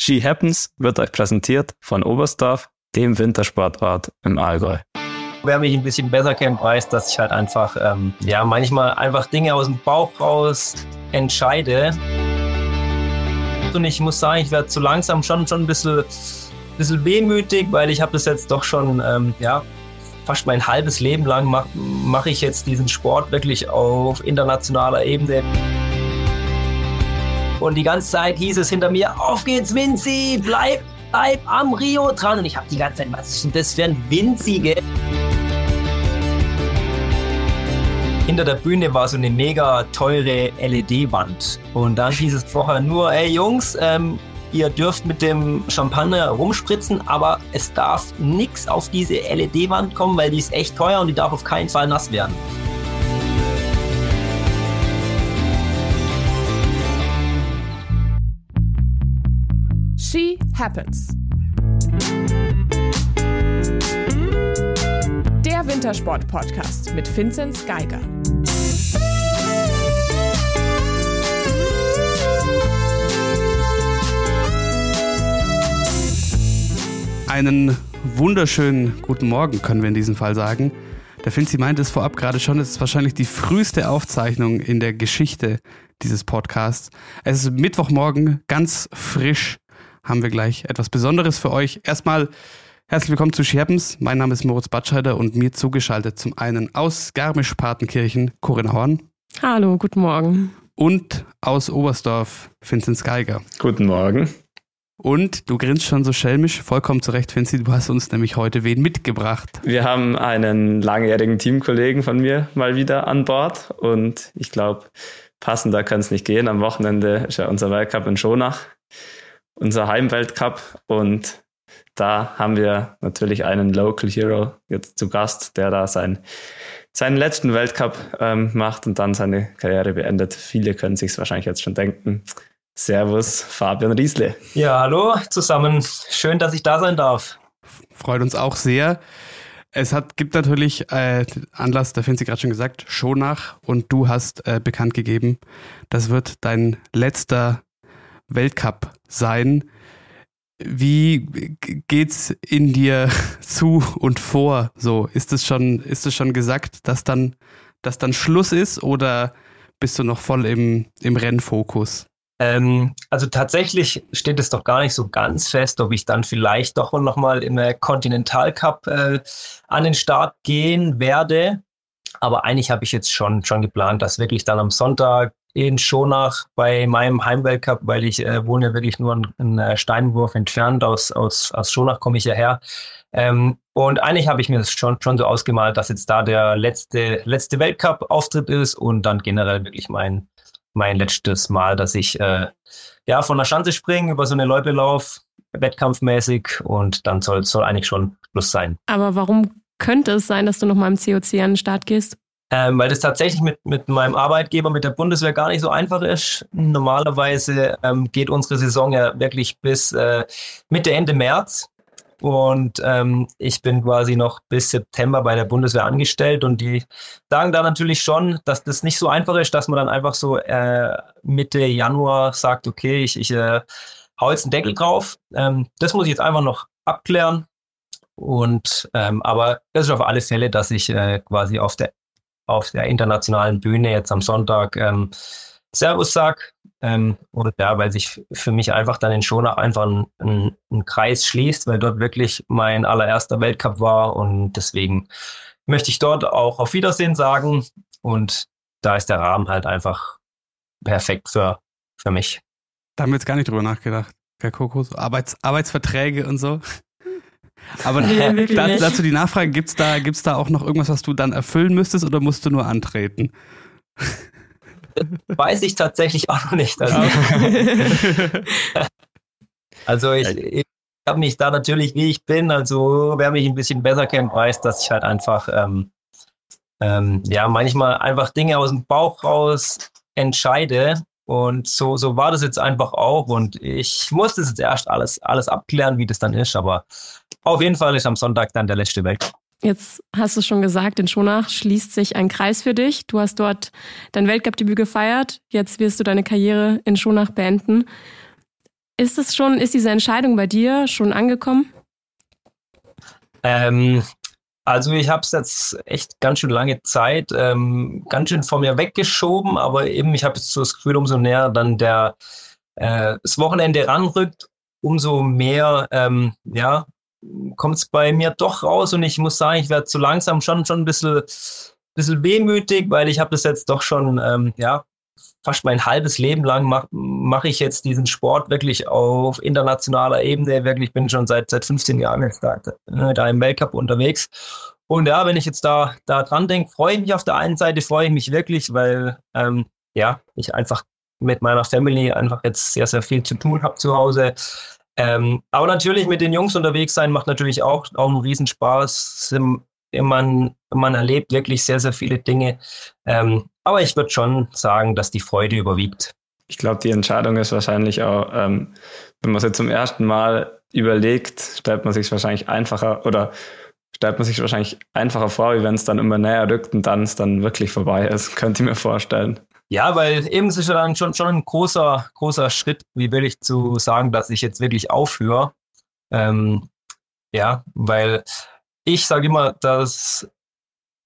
Ski Happens wird euch präsentiert von Oberstdorf, dem Wintersportort im Allgäu. Wer mich ein bisschen besser kennt, weiß, dass ich halt einfach, ähm, ja, manchmal einfach Dinge aus dem Bauch raus entscheide. Und ich muss sagen, ich werde zu langsam schon, schon ein bisschen, bisschen wehmütig, weil ich habe das jetzt doch schon, ähm, ja, fast mein halbes Leben lang mache mach ich jetzt diesen Sport wirklich auf internationaler Ebene. Und die ganze Zeit hieß es hinter mir, auf geht's Vinci, bleib, bleib am Rio dran. Und ich habe die ganze Zeit, was ist denn das für ein Winzige? Hinter der Bühne war so eine mega teure LED-Wand. Und dann hieß es vorher nur, ey Jungs, ähm, ihr dürft mit dem Champagner rumspritzen, aber es darf nichts auf diese LED-Wand kommen, weil die ist echt teuer und die darf auf keinen Fall nass werden. She Happens. Der Wintersport-Podcast mit Vinzenz Geiger. Einen wunderschönen guten Morgen können wir in diesem Fall sagen. Der Finzi meinte es vorab gerade schon, es ist wahrscheinlich die früheste Aufzeichnung in der Geschichte dieses Podcasts. Es ist Mittwochmorgen, ganz frisch haben wir gleich etwas Besonderes für euch. Erstmal herzlich willkommen zu Scherbens. Mein Name ist Moritz Batscheider und mir zugeschaltet zum einen aus Garmisch-Partenkirchen Corinna Horn. Hallo, guten Morgen. Und aus Oberstdorf Vinzenz Geiger. Guten Morgen. Und du grinst schon so schelmisch, vollkommen zurecht, Vinzi, du hast uns nämlich heute wen mitgebracht. Wir haben einen langjährigen Teamkollegen von mir mal wieder an Bord und ich glaube, passender kann es nicht gehen. Am Wochenende ist ja unser Weltcup in Schonach unser Heimweltcup und da haben wir natürlich einen Local Hero jetzt zu Gast, der da sein, seinen letzten Weltcup ähm, macht und dann seine Karriere beendet. Viele können sich wahrscheinlich jetzt schon denken. Servus, Fabian Riesle. Ja, hallo zusammen. Schön, dass ich da sein darf. Freut uns auch sehr. Es hat, gibt natürlich äh, Anlass, da finden Sie gerade schon gesagt, Schonach und du hast äh, bekannt gegeben, das wird dein letzter Weltcup sein. Wie geht's in dir zu und vor? So, ist es schon, ist es schon gesagt, dass dann, dass dann Schluss ist oder bist du noch voll im, im Rennfokus? Ähm, also tatsächlich steht es doch gar nicht so ganz fest, ob ich dann vielleicht doch noch mal im Continental Cup äh, an den Start gehen werde. Aber eigentlich habe ich jetzt schon, schon geplant, dass wirklich dann am Sonntag in Schonach bei meinem Heimweltcup, weil ich äh, wohne ja wirklich nur einen äh, Steinwurf entfernt. Aus, aus, aus Schonach komme ich ja her. Ähm, und eigentlich habe ich mir das schon, schon so ausgemalt, dass jetzt da der letzte, letzte Weltcup-Auftritt ist und dann generell wirklich mein, mein letztes Mal, dass ich äh, ja von der Schanze springe, über so eine Loipe lauf, wettkampfmäßig und dann soll, soll eigentlich schon Schluss sein. Aber warum könnte es sein, dass du noch mal im COC an den Start gehst? Ähm, weil das tatsächlich mit, mit meinem Arbeitgeber, mit der Bundeswehr gar nicht so einfach ist. Normalerweise ähm, geht unsere Saison ja wirklich bis äh, Mitte, Ende März. Und ähm, ich bin quasi noch bis September bei der Bundeswehr angestellt und die sagen da natürlich schon, dass das nicht so einfach ist, dass man dann einfach so äh, Mitte Januar sagt, okay, ich, ich äh, hau jetzt einen Deckel drauf. Ähm, das muss ich jetzt einfach noch abklären. Und ähm, aber das ist auf alle Fälle, dass ich äh, quasi auf der auf der internationalen Bühne jetzt am Sonntag ähm, Servus sag. Ähm, und ja, weil sich für mich einfach dann in Schonach einfach ein, ein, ein, Kreis schließt, weil dort wirklich mein allererster Weltcup war und deswegen möchte ich dort auch auf Wiedersehen sagen und da ist der Rahmen halt einfach perfekt für, für mich. Da haben wir jetzt gar nicht drüber nachgedacht, Herr Kokos. Arbeits, Arbeitsverträge und so. Aber nee, dazu, dazu die Nachfrage, gibt es da, gibt's da auch noch irgendwas, was du dann erfüllen müsstest oder musst du nur antreten? Weiß ich tatsächlich auch noch nicht. Also, also ich, ich habe mich da natürlich, wie ich bin, also wer mich ein bisschen besser kennt, weiß, dass ich halt einfach, ähm, ähm, ja, manchmal einfach Dinge aus dem Bauch raus entscheide und so, so war das jetzt einfach auch. Und ich musste jetzt erst alles, alles abklären, wie das dann ist. Aber auf jeden Fall ist am Sonntag dann der letzte Weg. Jetzt hast du schon gesagt, in Schonach schließt sich ein Kreis für dich. Du hast dort dein Weltcup-Debüt gefeiert. Jetzt wirst du deine Karriere in Schonach beenden. Ist es schon, ist diese Entscheidung bei dir schon angekommen? Ähm, also ich habe es jetzt echt ganz schön lange Zeit ähm, ganz schön vor mir weggeschoben, aber eben ich habe jetzt so das Gefühl, umso näher dann der äh, das Wochenende ranrückt, umso mehr ähm, ja kommt es bei mir doch raus und ich muss sagen, ich werde zu langsam schon schon ein bisschen bisschen wehmütig, weil ich habe das jetzt doch schon ähm, ja fast mein halbes Leben lang mache mach ich jetzt diesen Sport wirklich auf internationaler Ebene. Wirklich bin schon seit, seit 15 Jahren jetzt da, da im Weltcup unterwegs. Und ja, wenn ich jetzt da, da dran denke, freue ich mich auf der einen Seite, freue ich mich wirklich, weil ähm, ja, ich einfach mit meiner Family einfach jetzt sehr, sehr viel zu tun habe zu Hause. Ähm, aber natürlich mit den Jungs unterwegs sein macht natürlich auch, auch einen Riesenspaß. Man, man erlebt wirklich sehr, sehr viele Dinge. Ähm, aber ich würde schon sagen, dass die Freude überwiegt. Ich glaube, die Entscheidung ist wahrscheinlich auch, ähm, wenn man es jetzt zum ersten Mal überlegt, stellt man sich wahrscheinlich einfacher oder stellt man sich wahrscheinlich einfacher vor, wie wenn es dann immer näher rückt und dann es dann wirklich vorbei ist, könnte ich mir vorstellen. Ja, weil eben ist ja dann schon, schon ein großer, großer Schritt, wie will ich zu sagen, dass ich jetzt wirklich aufhöre. Ähm, ja, weil ich sage immer, dass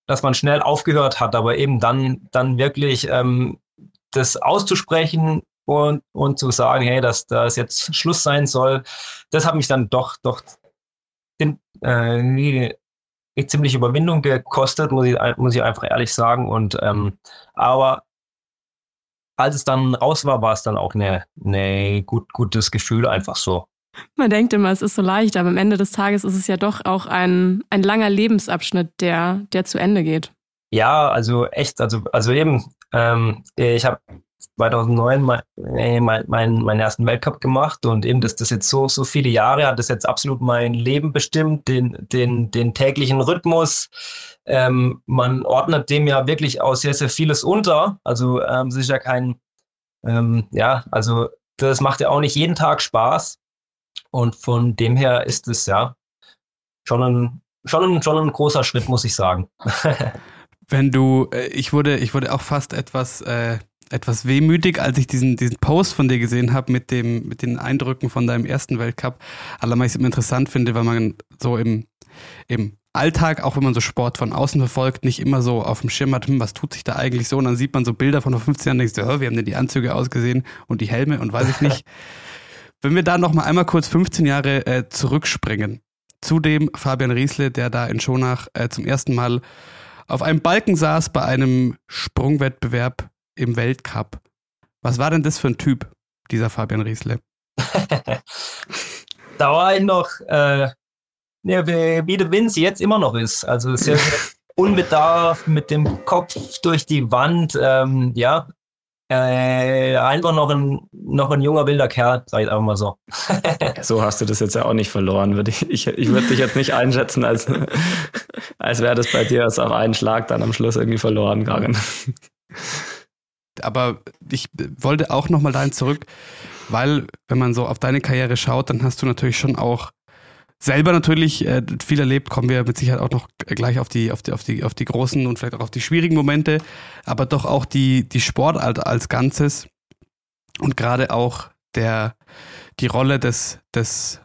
dass man schnell aufgehört hat, aber eben dann, dann wirklich ähm, das auszusprechen und, und zu sagen, hey, dass das jetzt Schluss sein soll, das hat mich dann doch, doch den, äh, ziemlich Überwindung gekostet, muss ich, muss ich einfach ehrlich sagen. Und ähm, aber als es dann raus war, war es dann auch ein ne gut, gutes Gefühl, einfach so. Man denkt immer, es ist so leicht, aber am Ende des Tages ist es ja doch auch ein, ein langer Lebensabschnitt, der, der zu Ende geht. Ja, also echt, also, also eben, ähm, ich habe 2009 mein, mein, mein, meinen ersten Weltcup gemacht und eben, dass das jetzt so, so viele Jahre hat das jetzt absolut mein Leben bestimmt, den, den, den täglichen Rhythmus. Ähm, man ordnet dem ja wirklich auch sehr, sehr vieles unter. Also ähm, es ist ja kein, ähm, ja, also das macht ja auch nicht jeden Tag Spaß. Und von dem her ist es ja schon ein, schon ein, schon ein großer Schritt, muss ich sagen. Wenn du, äh, ich wurde, ich wurde auch fast etwas, äh, etwas wehmütig, als ich diesen, diesen Post von dir gesehen habe mit dem, mit den Eindrücken von deinem ersten Weltcup. Allein, ich es immer interessant finde, weil man so im, im Alltag, auch wenn man so Sport von außen verfolgt, nicht immer so auf dem Schirm hat, hm, was tut sich da eigentlich so? Und dann sieht man so Bilder von vor 15 Jahren und denkst du, oh, wie haben denn die Anzüge ausgesehen und die Helme und weiß ich nicht. Wenn wir da noch mal einmal kurz 15 Jahre äh, zurückspringen, zu dem Fabian Riesle, der da in Schonach äh, zum ersten Mal auf einem Balken saß bei einem Sprungwettbewerb im Weltcup. Was war denn das für ein Typ, dieser Fabian Riesle? da war ich noch, äh, ja, wie der Vince jetzt immer noch ist. Also sehr, sehr unbedarft, mit dem Kopf durch die Wand. Ähm, ja, äh, einfach noch ein, noch ein junger wilder Kerl, sag ich einfach mal so. so hast du das jetzt ja auch nicht verloren. Würde ich ich, ich würde dich jetzt nicht einschätzen, als, als wäre das bei dir als auf einen Schlag dann am Schluss irgendwie verloren gegangen. Aber ich wollte auch nochmal dahin zurück, weil, wenn man so auf deine Karriere schaut, dann hast du natürlich schon auch selber natürlich äh, viel erlebt, kommen wir mit Sicherheit auch noch gleich auf die, auf die, auf die, auf die großen und vielleicht auch auf die schwierigen Momente, aber doch auch die, die Sportart als Ganzes und gerade auch der, die Rolle des, des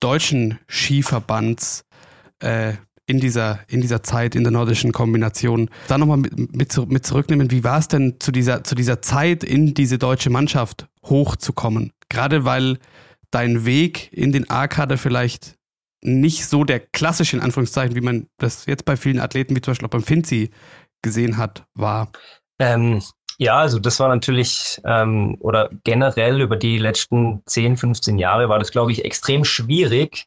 deutschen Skiverbands äh, in dieser, in dieser Zeit, in der nordischen Kombination. Da nochmal mit, mit, mit zurücknehmen, wie war es denn zu dieser, zu dieser Zeit in diese deutsche Mannschaft hochzukommen? Gerade weil dein Weg in den A-Kader vielleicht nicht so der klassische, in Anführungszeichen, wie man das jetzt bei vielen Athleten, wie zum Beispiel auch beim Finzi gesehen hat, war? Ähm, ja, also das war natürlich, ähm, oder generell über die letzten 10, 15 Jahre war das, glaube ich, extrem schwierig,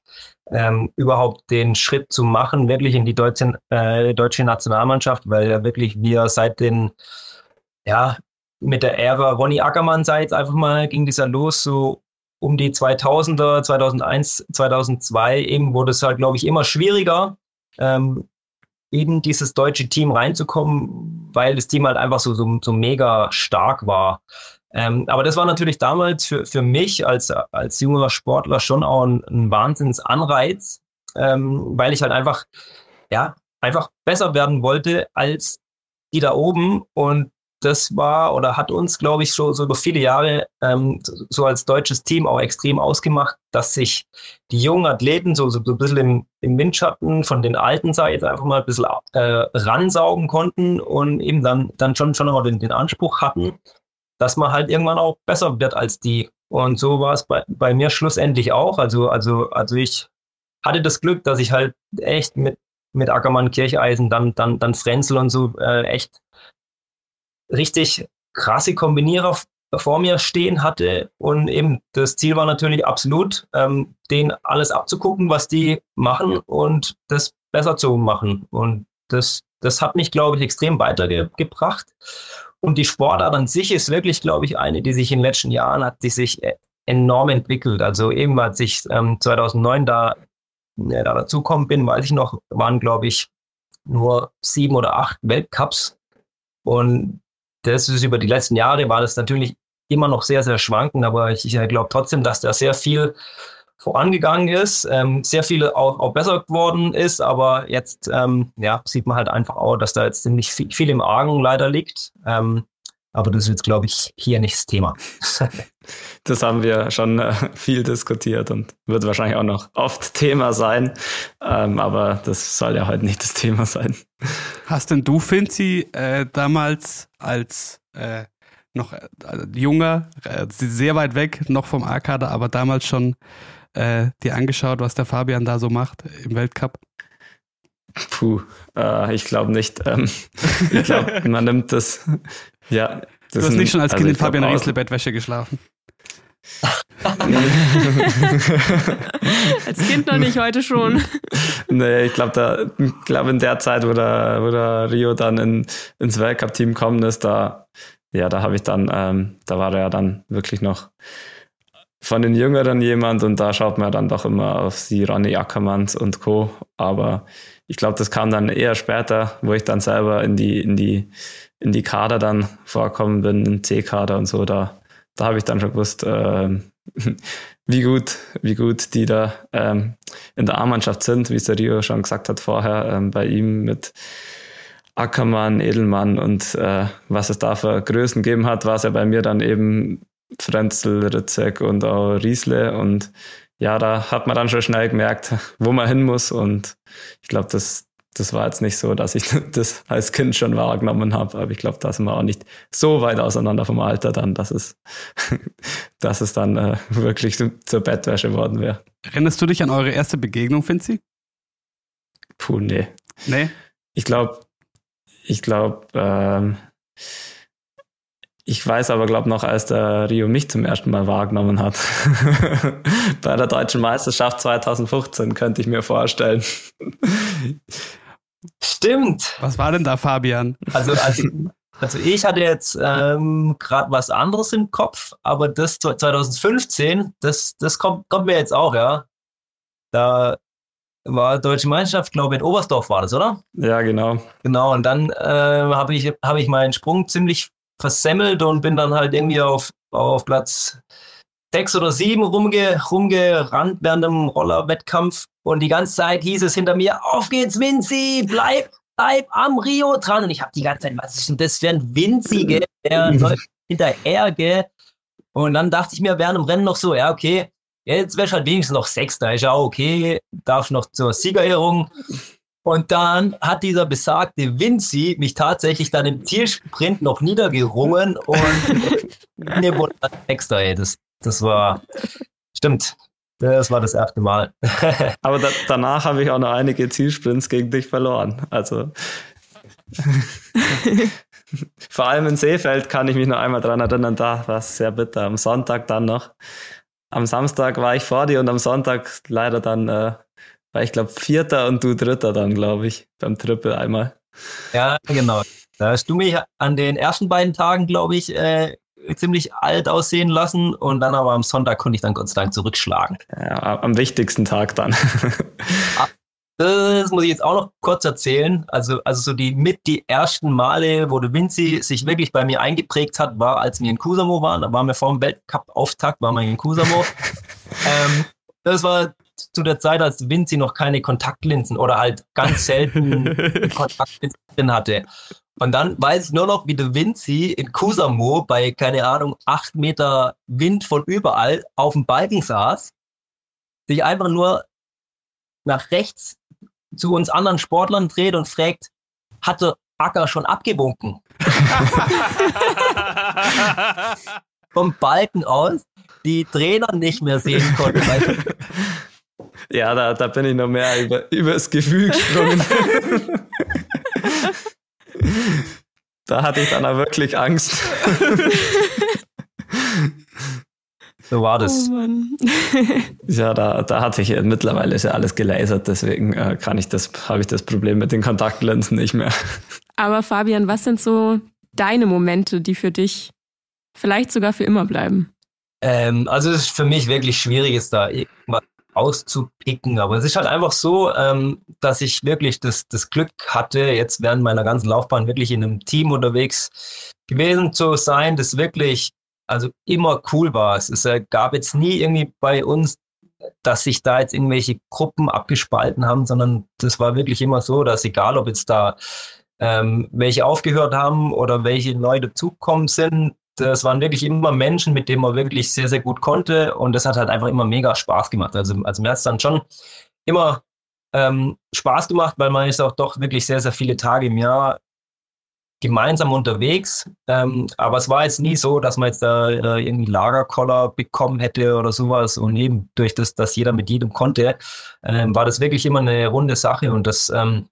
ähm, überhaupt den Schritt zu machen, wirklich in die deutsche, äh, deutsche Nationalmannschaft, weil ja wirklich wir seit den, ja, mit der Ära Ronny Ackermann seit einfach mal ging dieser los, so um die 2000er, 2001, 2002 eben wurde es halt, glaube ich, immer schwieriger, ähm, in dieses deutsche Team reinzukommen, weil das Team halt einfach so, so, so mega stark war. Ähm, aber das war natürlich damals für, für mich als, als junger Sportler schon auch ein, ein Wahnsinnsanreiz, ähm, weil ich halt einfach, ja, einfach besser werden wollte als die da oben. Und das war oder hat uns, glaube ich, schon so über viele Jahre ähm, so als deutsches Team auch extrem ausgemacht, dass sich die jungen Athleten so, so, ein bisschen im, im Windschatten von den alten, sag ich jetzt einfach mal ein bisschen äh, ransaugen konnten und eben dann, dann schon, schon auch den, den Anspruch hatten, dass man halt irgendwann auch besser wird als die. Und so war es bei, bei mir schlussendlich auch. Also, also, also ich hatte das Glück, dass ich halt echt mit, mit Ackermann, Kircheisen, dann, dann, dann Frenzel und so äh, echt richtig krasse Kombinierer vor mir stehen hatte. Und eben das Ziel war natürlich absolut, ähm, denen alles abzugucken, was die machen und das besser zu machen. Und das, das hat mich, glaube ich, extrem weitergebracht. Und die Sportart an sich ist wirklich, glaube ich, eine, die sich in den letzten Jahren hat die sich äh, enorm entwickelt. Also eben, als ich ähm, 2009 da, äh, da dazukommen bin, weiß ich noch, waren, glaube ich, nur sieben oder acht Weltcups. Und das ist über die letzten Jahre war das natürlich immer noch sehr, sehr schwankend, aber ich, ich glaube trotzdem, dass da sehr viel vorangegangen ist, ähm, sehr viel auch, auch, besser geworden ist, aber jetzt ähm, ja, sieht man halt einfach auch, dass da jetzt ziemlich viel, viel im Argen leider liegt. Ähm, aber das ist jetzt, glaube ich, hier nicht das Thema. das haben wir schon äh, viel diskutiert und wird wahrscheinlich auch noch oft Thema sein. Ähm, aber das soll ja heute nicht das Thema sein. Hast denn du, Finzi, äh, damals als äh, noch äh, junger, äh, sehr weit weg, noch vom A-Kader, aber damals schon äh, dir angeschaut, was der Fabian da so macht im Weltcup? Puh, äh, ich glaube nicht. Ähm, ich glaube, man nimmt das. Ja. Das du hast nicht schon als also Kind in Fabian Riesle Bettwäsche geschlafen. als Kind noch nicht, heute schon. nee, ich glaube, da, glaub in der Zeit, wo der, wo der Rio dann in, ins Weltcup-Team gekommen ist, da, ja, da habe ich dann, ähm, da war er ja dann wirklich noch von den Jüngeren jemand und da schaut man dann doch immer auf die Ronny Ackermanns und Co. Aber ich glaube, das kam dann eher später, wo ich dann selber in die, in die, in die Kader dann vorkommen bin, im C-Kader und so. Da, da habe ich dann schon gewusst, äh, wie gut, wie gut die da ähm, in der A-Mannschaft sind, wie es der Rio schon gesagt hat vorher, ähm, bei ihm mit Ackermann, Edelmann und äh, was es da für Größen gegeben hat, war es ja bei mir dann eben Frenzel, Ritzek und auch Riesle. Und ja, da hat man dann schon schnell gemerkt, wo man hin muss. Und ich glaube, das, das war jetzt nicht so, dass ich das als Kind schon wahrgenommen habe. Aber ich glaube, da sind wir auch nicht so weit auseinander vom Alter dann, dass es, dass es dann äh, wirklich zur Bettwäsche geworden wäre. Erinnerst du dich an eure erste Begegnung, Finzi? Puh, nee. Nee? Ich glaube, ich glaube, ähm, ich weiß aber, glaube noch, als der Rio mich zum ersten Mal wahrgenommen hat. Bei der deutschen Meisterschaft 2015 könnte ich mir vorstellen. Stimmt. Was war denn da, Fabian? Also, also, also ich hatte jetzt ähm, gerade was anderes im Kopf, aber das 2015, das, das kommt, kommt mir jetzt auch, ja. Da war Deutsche Meisterschaft, glaube ich, in Oberstdorf war das, oder? Ja, genau. Genau, und dann äh, habe ich, hab ich meinen Sprung ziemlich versemmelt und bin dann halt irgendwie auf, auf Platz sechs oder sieben rumge, rumgerannt während dem Rollerwettkampf. Und die ganze Zeit hieß es hinter mir, auf geht's, Vinci, bleib, bleib am Rio dran. Und ich habe die ganze Zeit, was ist denn das für ein Vinci, gell? Der läuft hinterher, gell? Und dann dachte ich mir während dem Rennen noch so, ja, okay, jetzt wärst halt wenigstens noch Sechster. Ist ja auch okay, darf noch zur Siegerehrung. Und dann hat dieser besagte Vinci mich tatsächlich dann im Zielsprint noch niedergerungen und mir wurde extra, ey. Das, das war, stimmt. Das war das erste Mal. Aber da, danach habe ich auch noch einige Zielsprints gegen dich verloren. Also. Vor allem in Seefeld kann ich mich noch einmal dran erinnern, da war es sehr bitter. Am Sonntag dann noch. Am Samstag war ich vor dir und am Sonntag leider dann äh, war ich glaube Vierter und du Dritter dann, glaube ich, beim Triple einmal. Ja, genau. Da hast du mich an den ersten beiden Tagen, glaube ich, äh, ziemlich alt aussehen lassen und dann aber am Sonntag konnte ich dann Gott sei Dank zurückschlagen. Ja, am wichtigsten Tag dann. Ah, das muss ich jetzt auch noch kurz erzählen. Also, also so die mit die ersten Male, wo der Vinci sich wirklich bei mir eingeprägt hat, war, als wir in Kusamo waren. Da waren wir vor dem Weltcup-Auftakt, waren wir in Kusamo. ähm, das war zu der Zeit, als Vinci noch keine Kontaktlinsen oder halt ganz selten Kontaktlinsen drin hatte. Und dann weiß ich nur noch, wie der Vinci in Kusamo bei, keine Ahnung, acht Meter Wind von überall auf dem Balken saß, sich einfach nur nach rechts zu uns anderen Sportlern dreht und fragt, hatte Acker schon abgewunken? Vom Balken aus die Trainer nicht mehr sehen konnten. ja, da, da bin ich noch mehr über, über das Gefühl gesprungen. da hatte ich dann auch wirklich Angst. So war das. Oh Mann. ja, da, da hatte ich mittlerweile ist ja alles gelasert, deswegen äh, kann ich das, habe ich das Problem mit den Kontaktlinsen nicht mehr. Aber Fabian, was sind so deine Momente, die für dich vielleicht sogar für immer bleiben? Ähm, also es ist für mich wirklich schwierig, es da irgendwas auszupicken. Aber es ist halt einfach so, ähm, dass ich wirklich das, das Glück hatte, jetzt während meiner ganzen Laufbahn wirklich in einem Team unterwegs gewesen zu sein, das wirklich also immer cool war. Es, es gab jetzt nie irgendwie bei uns, dass sich da jetzt irgendwelche Gruppen abgespalten haben, sondern das war wirklich immer so, dass egal, ob jetzt da ähm, welche aufgehört haben oder welche neu dazugekommen sind, das waren wirklich immer Menschen, mit denen man wirklich sehr, sehr gut konnte und das hat halt einfach immer mega Spaß gemacht. Also, also mir hat es dann schon immer ähm, Spaß gemacht, weil man ist auch doch wirklich sehr, sehr viele Tage im Jahr gemeinsam unterwegs. Ähm, aber es war jetzt nie so, dass man jetzt da äh, irgendwie Lagerkoller bekommen hätte oder sowas. Und eben durch das, dass jeder mit jedem konnte, ähm, war das wirklich immer eine runde Sache und das ähm,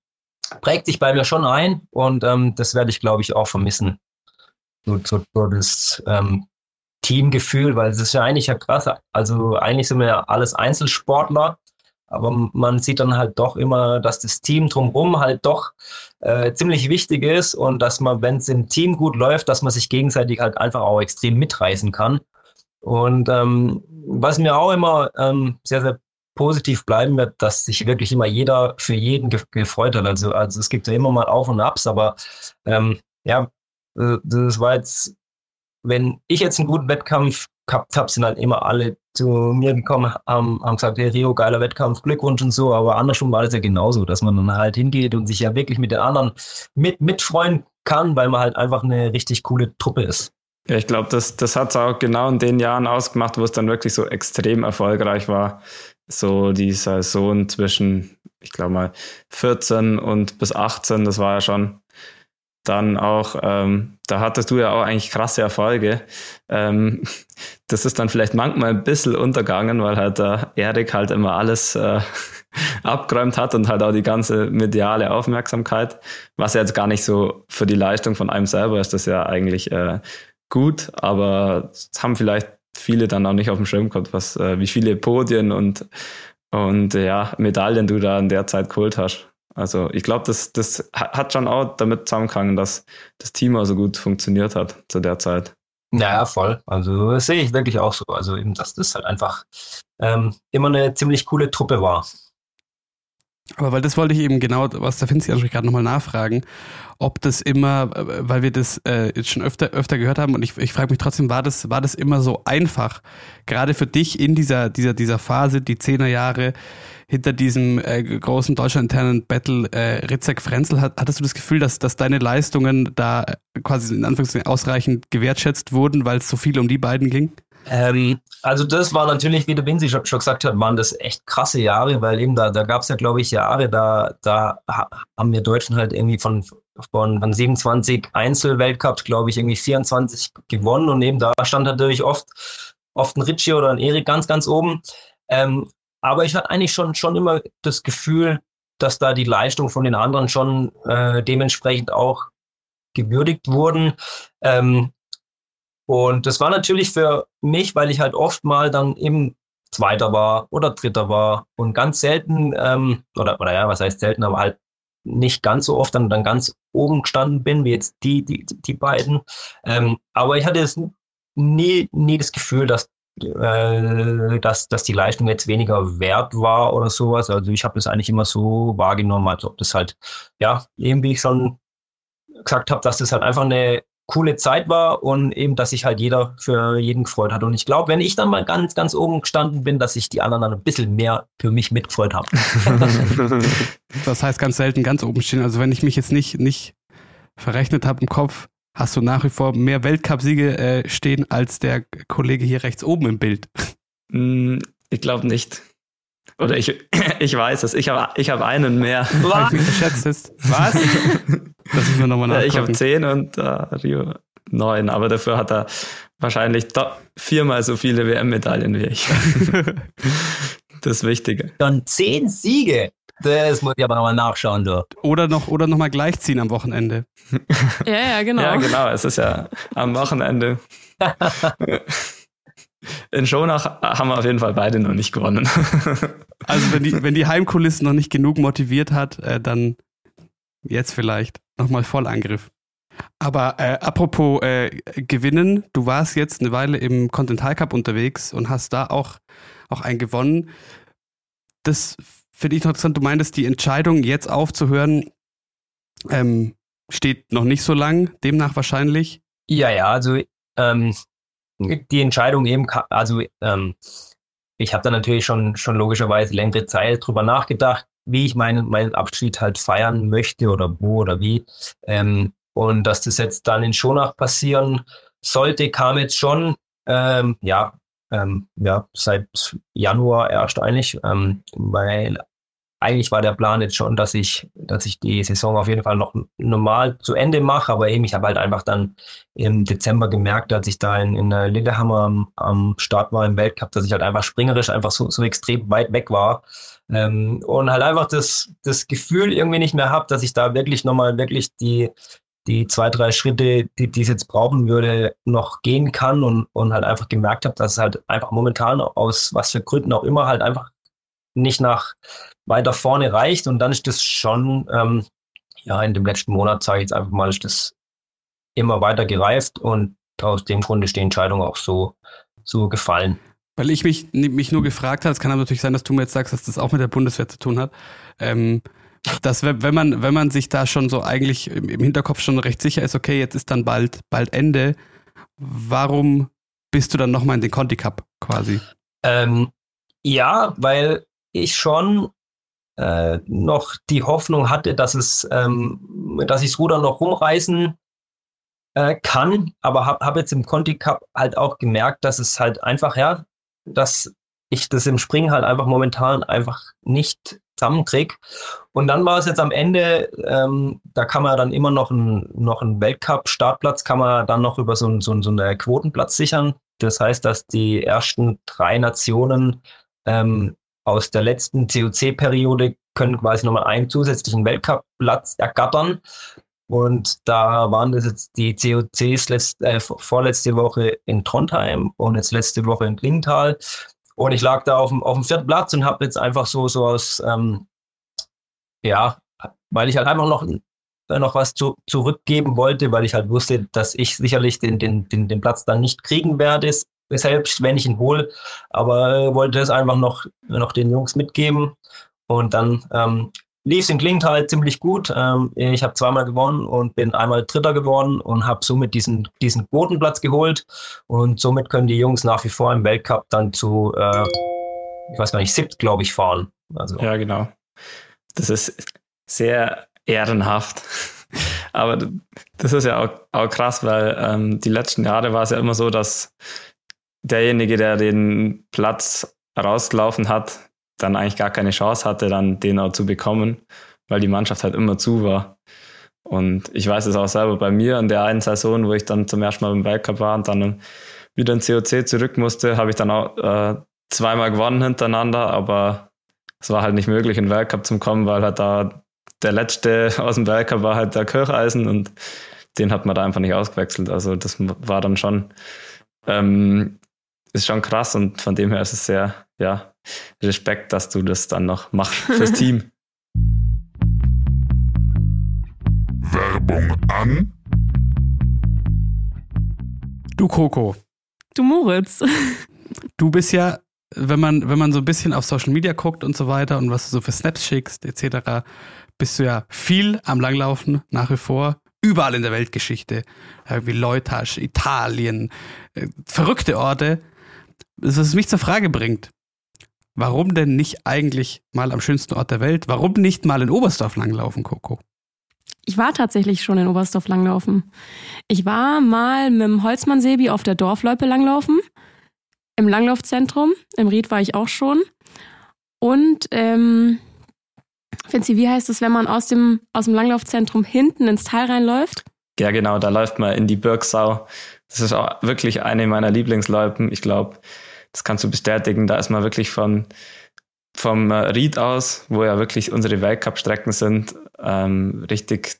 prägt sich bei mir schon ein und ähm, das werde ich, glaube ich, auch vermissen. So, so, so das ähm, Teamgefühl, weil es ist ja eigentlich ja krass. Also eigentlich sind wir ja alles Einzelsportler aber man sieht dann halt doch immer, dass das Team drumherum halt doch äh, ziemlich wichtig ist und dass man, wenn es im Team gut läuft, dass man sich gegenseitig halt einfach auch extrem mitreißen kann. Und ähm, was mir auch immer ähm, sehr, sehr positiv bleiben wird, dass sich wirklich immer jeder für jeden ge gefreut hat. Also, also es gibt ja immer mal Auf und Abs, aber ähm, ja, das war jetzt, wenn ich jetzt einen guten Wettkampf gehabt habe, sind halt immer alle zu mir gekommen, haben, haben gesagt, hey Rio, geiler Wettkampf, Glückwunsch und so, aber andersrum war das ja genauso, dass man dann halt hingeht und sich ja wirklich mit den anderen mit, mitfreuen kann, weil man halt einfach eine richtig coole Truppe ist. Ja, ich glaube, das, das hat es auch genau in den Jahren ausgemacht, wo es dann wirklich so extrem erfolgreich war. So die Saison zwischen, ich glaube mal, 14 und bis 18, das war ja schon dann auch, ähm, da hattest du ja auch eigentlich krasse Erfolge. Ähm, das ist dann vielleicht manchmal ein bisschen untergangen, weil halt der Erik halt immer alles äh, abgeräumt hat und halt auch die ganze mediale Aufmerksamkeit, was ja jetzt gar nicht so für die Leistung von einem selber ist, das ja eigentlich äh, gut, aber haben vielleicht viele dann auch nicht auf dem Schirm gehabt, was, äh, wie viele Podien und, und ja, Medaillen du da in der Zeit geholt hast. Also ich glaube, das, das hat schon auch damit zusammengehangen, dass das Team auch so gut funktioniert hat zu der Zeit. Naja, voll. Also das sehe ich wirklich auch so. Also eben, dass das halt einfach ähm, immer eine ziemlich coole Truppe war. Aber weil das wollte ich eben genau, was der Finzi anspricht, gerade nochmal nachfragen, ob das immer, weil wir das äh, jetzt schon öfter, öfter gehört haben und ich, ich frage mich trotzdem, war das, war das immer so einfach, gerade für dich in dieser, dieser, dieser Phase, die Zehnerjahre hinter diesem äh, großen deutschlandinternen Battle äh, Ritzek-Frenzel, hat, hattest du das Gefühl, dass, dass deine Leistungen da quasi in Anführungszeichen ausreichend gewertschätzt wurden, weil es so viel um die beiden ging? Ähm, also das war natürlich, wie der Binzi schon, schon gesagt hat, waren das echt krasse Jahre, weil eben da, da gab es ja, glaube ich, Jahre, da, da haben wir Deutschen halt irgendwie von, von, von 27 Einzelweltcups, glaube ich, irgendwie 24 gewonnen und eben da stand natürlich oft, oft ein Ritchie oder ein Erik ganz, ganz oben. Ähm, aber ich hatte eigentlich schon, schon immer das Gefühl, dass da die Leistung von den anderen schon äh, dementsprechend auch gewürdigt wurden. Ähm, und das war natürlich für mich, weil ich halt oft mal dann eben Zweiter war oder Dritter war und ganz selten, ähm, oder, oder ja, was heißt selten, aber halt nicht ganz so oft dann, dann ganz oben gestanden bin, wie jetzt die, die, die beiden. Ähm, aber ich hatte es nie, nie das Gefühl, dass, äh, dass, dass die Leistung jetzt weniger wert war oder sowas. Also ich habe das eigentlich immer so wahrgenommen, als ob das halt, ja, eben wie ich schon gesagt habe, dass das halt einfach eine coole Zeit war und eben, dass sich halt jeder für jeden gefreut hat. Und ich glaube, wenn ich dann mal ganz, ganz oben gestanden bin, dass sich die anderen dann ein bisschen mehr für mich mitgefreut haben. das heißt ganz selten ganz oben stehen. Also wenn ich mich jetzt nicht, nicht verrechnet habe im Kopf, hast du nach wie vor mehr Weltcupsiege äh, stehen als der Kollege hier rechts oben im Bild. Hm, ich glaube nicht. Oder ich, ich weiß es. Ich habe ich hab einen mehr. Was? Was? das müssen wir nochmal nachgucken. Ich habe zehn und äh, Rio neun. Aber dafür hat er wahrscheinlich viermal so viele WM-Medaillen wie ich. das Wichtige. Dann zehn Siege. Das muss ich aber nochmal nachschauen, du. Oder noch, oder noch mal gleichziehen am Wochenende. ja, ja, genau. Ja, genau. Es ist ja am Wochenende. In Schonach haben wir auf jeden Fall beide noch nicht gewonnen. also wenn die, wenn die Heimkulisse noch nicht genug motiviert hat, äh, dann jetzt vielleicht nochmal Vollangriff. Aber äh, apropos äh, gewinnen, du warst jetzt eine Weile im Continental Cup unterwegs und hast da auch, auch einen gewonnen. Das finde ich interessant. Du meintest, die Entscheidung, jetzt aufzuhören, ähm, steht noch nicht so lang, demnach wahrscheinlich. Ja, ja, also ähm, die Entscheidung eben, also ähm, ich habe da natürlich schon, schon logischerweise längere Zeit drüber nachgedacht, wie ich meinen, meinen Abschied halt feiern möchte oder wo oder wie. Ähm, und dass das jetzt dann in Schonach passieren sollte, kam jetzt schon, ähm, ja, ähm, ja, seit Januar erst eigentlich, ähm, weil eigentlich war der Plan jetzt schon, dass ich, dass ich die Saison auf jeden Fall noch normal zu Ende mache, aber eben, ich habe halt einfach dann im Dezember gemerkt, als ich da in, in Lillehammer am, am Start war im Weltcup, dass ich halt einfach springerisch einfach so, so extrem weit weg war. Ähm, und halt einfach das, das Gefühl irgendwie nicht mehr habe, dass ich da wirklich nochmal wirklich die, die zwei, drei Schritte, die, die es jetzt brauchen würde, noch gehen kann und, und halt einfach gemerkt habe, dass es halt einfach momentan aus was für Gründen auch immer halt einfach nicht nach weiter vorne reicht. Und dann ist das schon, ähm, ja, in dem letzten Monat, sage ich jetzt einfach mal, ist das immer weiter gereift und aus dem Grunde ist die Entscheidung auch so, so gefallen. Weil ich mich, mich nur gefragt habe, es kann aber natürlich sein, dass du mir jetzt sagst, dass das auch mit der Bundeswehr zu tun hat. Ähm, dass wenn man, wenn man sich da schon so eigentlich im Hinterkopf schon recht sicher ist, okay, jetzt ist dann bald, bald Ende, warum bist du dann nochmal in den Conti Cup quasi? Ähm, ja, weil ich schon äh, noch die Hoffnung hatte, dass es, ähm, dass ich das Ruder noch rumreißen äh, kann, aber habe hab jetzt im Conti Cup halt auch gemerkt, dass es halt einfach, ja, dass ich das im Springen halt einfach momentan einfach nicht zusammenkriege. Und dann war es jetzt am Ende, ähm, da kann man dann immer noch einen, noch Weltcup-Startplatz, kann man dann noch über so, so, so einen Quotenplatz sichern. Das heißt, dass die ersten drei Nationen ähm, aus der letzten COC-Periode können quasi nochmal einen zusätzlichen Weltcup-Platz ergattern. Und da waren das jetzt die COCs letzt, äh, vorletzte Woche in Trondheim und jetzt letzte Woche in Klingenthal. Und ich lag da auf dem, auf dem vierten Platz und habe jetzt einfach so, so aus, ähm, ja, weil ich halt einfach noch, noch was zu, zurückgeben wollte, weil ich halt wusste, dass ich sicherlich den, den, den, den Platz dann nicht kriegen werde, selbst wenn ich ihn hole, aber wollte es einfach noch, noch den Jungs mitgeben. Und dann ähm, lief es in Klingenthal ziemlich gut. Ähm, ich habe zweimal gewonnen und bin einmal Dritter geworden und habe somit diesen, diesen Quotenplatz geholt. Und somit können die Jungs nach wie vor im Weltcup dann zu, äh, ich weiß gar nicht, siebt, glaube ich, fahren. Also. Ja, genau. Das ist sehr ehrenhaft. Aber das ist ja auch, auch krass, weil ähm, die letzten Jahre war es ja immer so, dass derjenige, der den Platz rausgelaufen hat, dann eigentlich gar keine Chance hatte, dann den auch zu bekommen, weil die Mannschaft halt immer zu war. Und ich weiß es auch selber bei mir in der einen Saison, wo ich dann zum ersten Mal im Weltcup war und dann wieder in COC zurück musste, habe ich dann auch äh, zweimal gewonnen hintereinander, aber es war halt nicht möglich, in den Weltcup zu kommen, weil halt da der letzte aus dem Weltcup war halt der Kircheisen und den hat man da einfach nicht ausgewechselt. Also das war dann schon ähm, ist schon krass und von dem her ist es sehr, ja, Respekt, dass du das dann noch machst fürs Team. Werbung an. Du Coco. Du Moritz. Du bist ja, wenn man, wenn man so ein bisschen auf Social Media guckt und so weiter und was du so für Snaps schickst, etc., bist du ja viel am Langlaufen nach wie vor. Überall in der Weltgeschichte. Wie Leutasch, Italien, äh, verrückte Orte was mich zur Frage bringt. Warum denn nicht eigentlich mal am schönsten Ort der Welt? Warum nicht mal in Oberstdorf langlaufen, Coco? Ich war tatsächlich schon in Oberstdorf langlaufen. Ich war mal mit dem Holzmann-Sebi auf der Dorfloipe langlaufen. Im Langlaufzentrum. Im Ried war ich auch schon. Und, ähm, Finzi, wie heißt es, wenn man aus dem, aus dem Langlaufzentrum hinten ins Tal reinläuft? Ja, genau, da läuft man in die Birksau. Das ist auch wirklich eine meiner Lieblingsloipen. Ich glaube, das kannst du bestätigen. Da ist man wirklich von, vom Ried aus, wo ja wirklich unsere Weltcup-Strecken sind, ähm, richtig,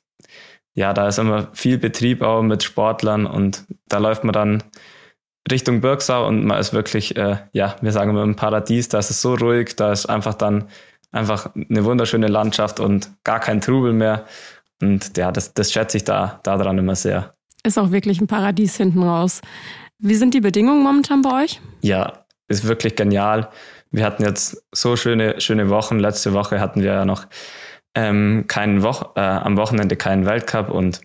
ja, da ist immer viel Betrieb auch mit Sportlern und da läuft man dann Richtung Birksau und man ist wirklich, äh, ja, wir sagen immer im Paradies, da ist es so ruhig, da ist einfach dann einfach eine wunderschöne Landschaft und gar kein Trubel mehr. Und ja, das, das schätze ich da daran immer sehr. Ist auch wirklich ein Paradies hinten raus. Wie sind die Bedingungen momentan bei euch? Ja, ist wirklich genial. Wir hatten jetzt so schöne, schöne Wochen. Letzte Woche hatten wir ja noch ähm, keinen Wo äh, am Wochenende keinen Weltcup und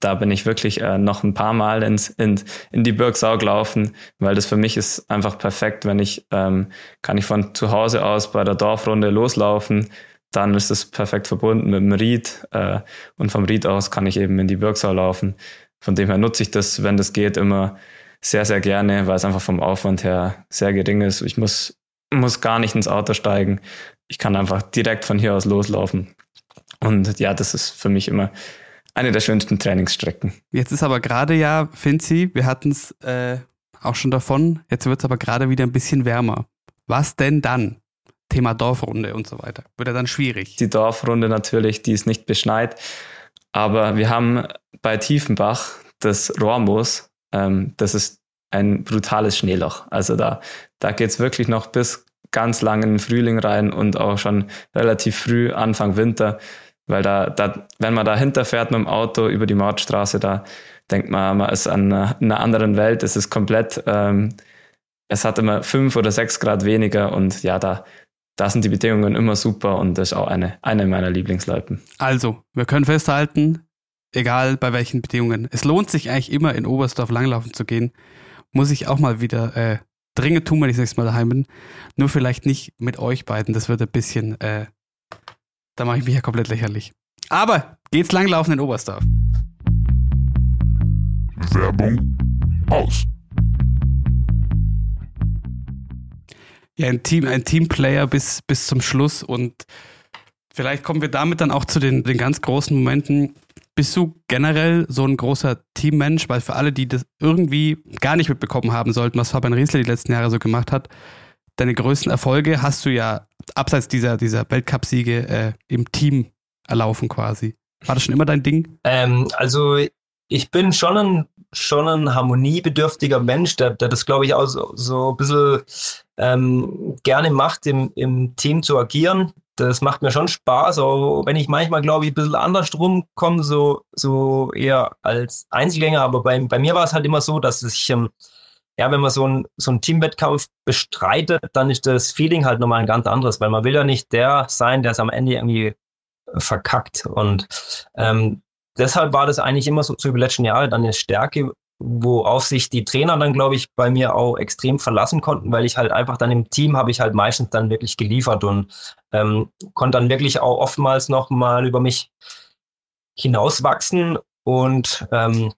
da bin ich wirklich äh, noch ein paar Mal ins, in, in die Birksau gelaufen, weil das für mich ist einfach perfekt, wenn ich, ähm, kann ich von zu Hause aus bei der Dorfrunde loslaufen, dann ist es perfekt verbunden mit dem Ried äh, und vom Ried aus kann ich eben in die Birksau laufen. Von dem her nutze ich das, wenn das geht, immer sehr, sehr gerne, weil es einfach vom Aufwand her sehr gering ist. Ich muss, muss gar nicht ins Auto steigen. Ich kann einfach direkt von hier aus loslaufen. Und ja, das ist für mich immer eine der schönsten Trainingsstrecken. Jetzt ist aber gerade ja, Finzi, wir hatten es äh, auch schon davon, jetzt wird es aber gerade wieder ein bisschen wärmer. Was denn dann? Thema Dorfrunde und so weiter. Wird ja dann schwierig. Die Dorfrunde natürlich, die ist nicht beschneit. Aber wir haben bei Tiefenbach das Rohrmoos, ähm, das ist ein brutales Schneeloch. Also da, da geht es wirklich noch bis ganz lang in den Frühling rein und auch schon relativ früh Anfang Winter. Weil da, da, wenn man dahinter fährt mit dem Auto über die Mautstraße, da denkt man, man ist an einer, einer anderen Welt. Es ist komplett, ähm, es hat immer fünf oder sechs Grad weniger und ja, da, da sind die Bedingungen immer super und das ist auch eine, eine meiner Lieblingsloipen. Also, wir können festhalten, egal bei welchen Bedingungen, es lohnt sich eigentlich immer in Oberstdorf langlaufen zu gehen. Muss ich auch mal wieder äh, dringend tun, wenn ich das nächste Mal daheim bin. Nur vielleicht nicht mit euch beiden, das wird ein bisschen äh, da mache ich mich ja komplett lächerlich. Aber geht's langlaufen in Oberstdorf. Werbung aus. Ja, ein Team, ein Teamplayer bis, bis zum Schluss und vielleicht kommen wir damit dann auch zu den, den ganz großen Momenten. Bist du generell so ein großer Teammensch? Weil für alle, die das irgendwie gar nicht mitbekommen haben sollten, was Fabian Riesler die letzten Jahre so gemacht hat, deine größten Erfolge hast du ja abseits dieser, dieser Weltcup-Siege äh, im Team erlaufen quasi. War das schon immer dein Ding? Ähm, also ich bin schon ein, schon ein harmoniebedürftiger Mensch, der, der das, glaube ich, auch so, so ein bisschen ähm, gerne macht, im, im Team zu agieren. Das macht mir schon Spaß, auch wenn ich manchmal, glaube ich, ein bisschen anders rumkomme, so, so eher als Einzelgänger. Aber bei, bei mir war es halt immer so, dass ich ähm, ja, wenn man so ein, so Teamwettkampf bestreitet, dann ist das Feeling halt nochmal ein ganz anderes, weil man will ja nicht der sein, der es am Ende irgendwie äh, verkackt. Und ähm, deshalb war das eigentlich immer so, so über die letzten Jahre dann eine Stärke, worauf sich die Trainer dann, glaube ich, bei mir auch extrem verlassen konnten, weil ich halt einfach dann im Team habe ich halt meistens dann wirklich geliefert und ähm, konnte dann wirklich auch oftmals noch mal über mich hinauswachsen und ähm,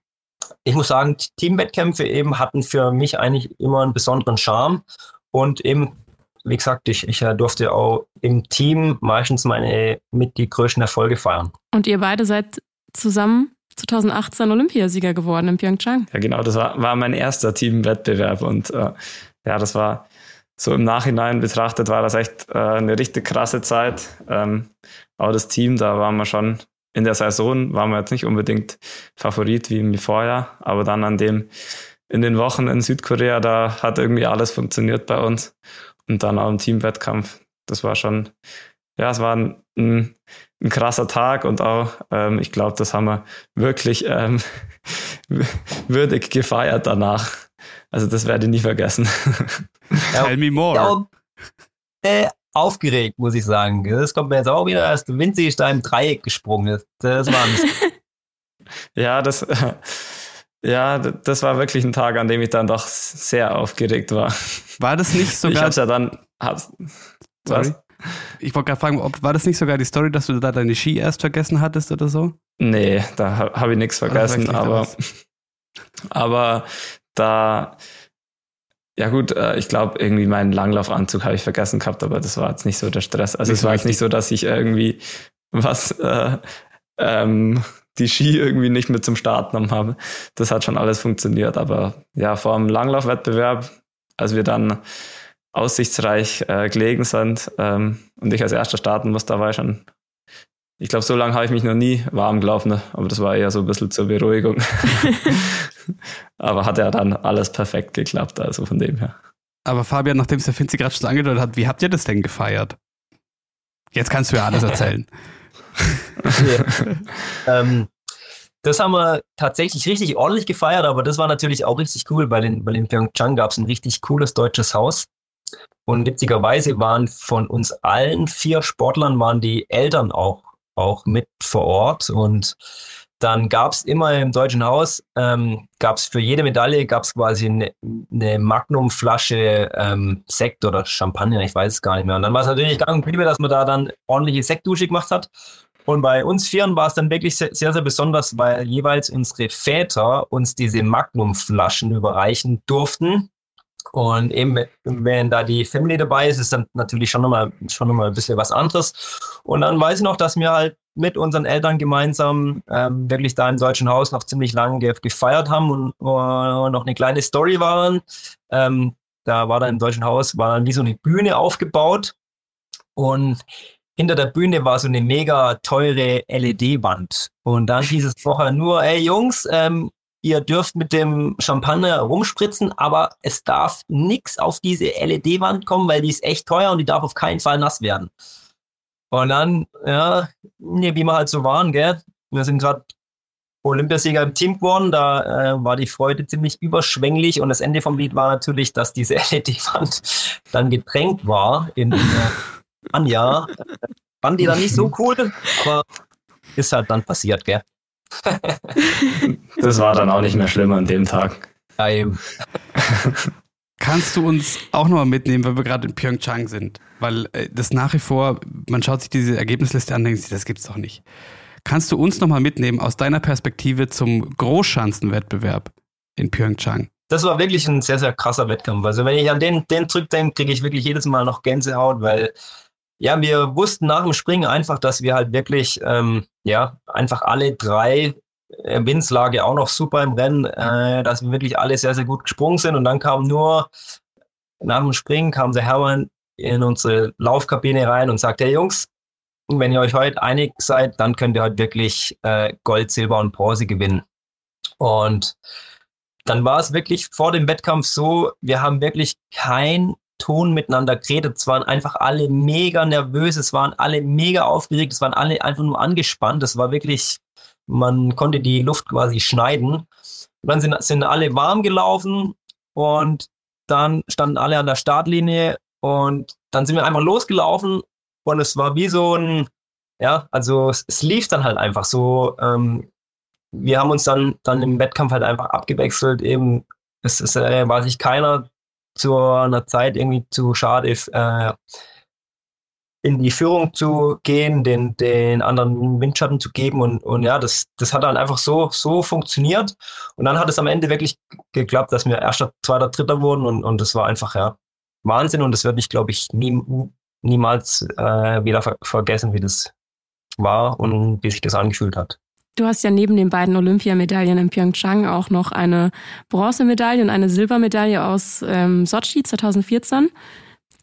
ich muss sagen, Teamwettkämpfe eben hatten für mich eigentlich immer einen besonderen Charme und eben, wie gesagt, ich, ich äh, durfte auch im Team meistens meine mit die größten Erfolge feiern. Und ihr beide seid zusammen 2018 Olympiasieger geworden in Pyeongchang. Ja, genau, das war, war mein erster Teamwettbewerb und äh, ja, das war so im Nachhinein betrachtet, war das echt äh, eine richtig krasse Zeit. Ähm, auch das Team, da waren wir schon in der Saison waren wir jetzt nicht unbedingt Favorit wie im Vorjahr, aber dann an dem, in den Wochen in Südkorea, da hat irgendwie alles funktioniert bei uns. Und dann auch im Teamwettkampf. Das war schon, ja, es war ein, ein, ein krasser Tag und auch, ähm, ich glaube, das haben wir wirklich ähm, würdig gefeiert danach. Also das werde ich nie vergessen. Tell me more. Ja, äh, aufgeregt, muss ich sagen. Das kommt mir jetzt auch wieder, als Vinci ist da im Dreieck gesprungen ist. Das war Ja, das, ja, das war wirklich ein Tag, an dem ich dann doch sehr aufgeregt war. War das nicht sogar? Ich hab's ja dann, hab's, Sorry. Ich wollte gerade fragen, ob, war das nicht sogar die Story, dass du da deine Ski erst vergessen hattest oder so? Nee, da habe hab ich nichts vergessen, aber, aber da, ja gut, äh, ich glaube, irgendwie meinen Langlaufanzug habe ich vergessen gehabt, aber das war jetzt nicht so der Stress. Also nicht es war jetzt nicht so, dass ich irgendwie was äh, ähm, die Ski irgendwie nicht mit zum Start genommen habe. Das hat schon alles funktioniert. Aber ja, vor dem Langlaufwettbewerb, als wir dann aussichtsreich äh, gelegen sind ähm, und ich als erster starten war ich schon, ich glaube, so lange habe ich mich noch nie warm gelaufen, ne? aber das war eher so ein bisschen zur Beruhigung. aber hat ja dann alles perfekt geklappt, also von dem her. Aber Fabian, nachdem es der Finzi gerade schon angedeutet hat, wie habt ihr das denn gefeiert? Jetzt kannst du ja alles erzählen. ähm, das haben wir tatsächlich richtig ordentlich gefeiert, aber das war natürlich auch richtig cool, weil in, weil in Pyeongchang gab es ein richtig cooles deutsches Haus. Und witzigerweise waren von uns allen vier Sportlern waren die Eltern auch, auch mit vor Ort. Und dann gab es immer im Deutschen Haus, ähm, gab es für jede Medaille gab es quasi eine, eine Magnumflasche ähm, Sekt oder Champagner, ich weiß es gar nicht mehr. Und dann war es natürlich gang und dass man da dann ordentliche Sektdusche gemacht hat. Und bei uns Vieren war es dann wirklich sehr, sehr besonders, weil jeweils unsere Väter uns diese Magnumflaschen überreichen durften. Und eben, wenn da die Family dabei ist, ist dann natürlich schon nochmal, schon nochmal ein bisschen was anderes. Und dann weiß ich noch, dass wir halt mit unseren Eltern gemeinsam ähm, wirklich da im deutschen Haus noch ziemlich lange ge gefeiert haben und, und, noch eine kleine Story waren. Ähm, da war da im deutschen Haus, war dann wie so eine Bühne aufgebaut. Und hinter der Bühne war so eine mega teure LED-Wand. Und dann hieß es vorher nur, ey Jungs, ähm, ihr dürft mit dem Champagner rumspritzen, aber es darf nichts auf diese LED-Wand kommen, weil die ist echt teuer und die darf auf keinen Fall nass werden. Und dann, ja, nee, wie wir halt so waren, gell, wir sind gerade Olympiasieger im Team geworden, da äh, war die Freude ziemlich überschwänglich und das Ende vom Lied war natürlich, dass diese LED-Wand dann getränkt war in äh, Anja. Fand die dann nicht so cool, aber ist halt dann passiert, gell? das war dann auch nicht mehr schlimm an dem Tag. Ja, eben. Kannst du uns auch nochmal mitnehmen, weil wir gerade in Pyeongchang sind? Weil äh, das nach wie vor, man schaut sich diese Ergebnisliste an und denkt sich, das gibt's doch nicht. Kannst du uns nochmal mitnehmen aus deiner Perspektive zum Großschanzenwettbewerb in Pyeongchang? Das war wirklich ein sehr, sehr krasser Wettkampf. Also wenn ich an den, den zurückdenke, kriege ich wirklich jedes Mal noch Gänsehaut, weil ja, wir wussten nach dem Springen einfach, dass wir halt wirklich, ähm, ja, einfach alle drei äh, Windslage auch noch super im Rennen, äh, dass wir wirklich alle sehr, sehr gut gesprungen sind. Und dann kam nur nach dem Springen kam der Hermann in unsere Laufkabine rein und sagte, hey Jungs, wenn ihr euch heute einig seid, dann könnt ihr heute wirklich äh, Gold, Silber und Bronze gewinnen. Und dann war es wirklich vor dem Wettkampf so, wir haben wirklich kein Ton miteinander geredet. Es waren einfach alle mega nervös, es waren alle mega aufgeregt, es waren alle einfach nur angespannt. Es war wirklich, man konnte die Luft quasi schneiden. Und dann sind, sind alle warm gelaufen und dann standen alle an der Startlinie und dann sind wir einfach losgelaufen und es war wie so ein, ja, also es, es lief dann halt einfach so. Ähm, wir haben uns dann, dann im Wettkampf halt einfach abgewechselt. Eben, es, es äh, war sich keiner zu einer Zeit irgendwie zu schade äh, in die Führung zu gehen, den, den anderen Windschatten zu geben und, und ja, das, das hat dann einfach so, so funktioniert und dann hat es am Ende wirklich geklappt, dass wir erster, zweiter, dritter wurden und, und das war einfach, ja, Wahnsinn und das wird ich, glaube ich, nie, niemals äh, wieder ver vergessen, wie das war und wie sich das angefühlt hat. Du hast ja neben den beiden Olympiamedaillen in Pyeongchang auch noch eine Bronzemedaille und eine Silbermedaille aus ähm, Sochi 2014.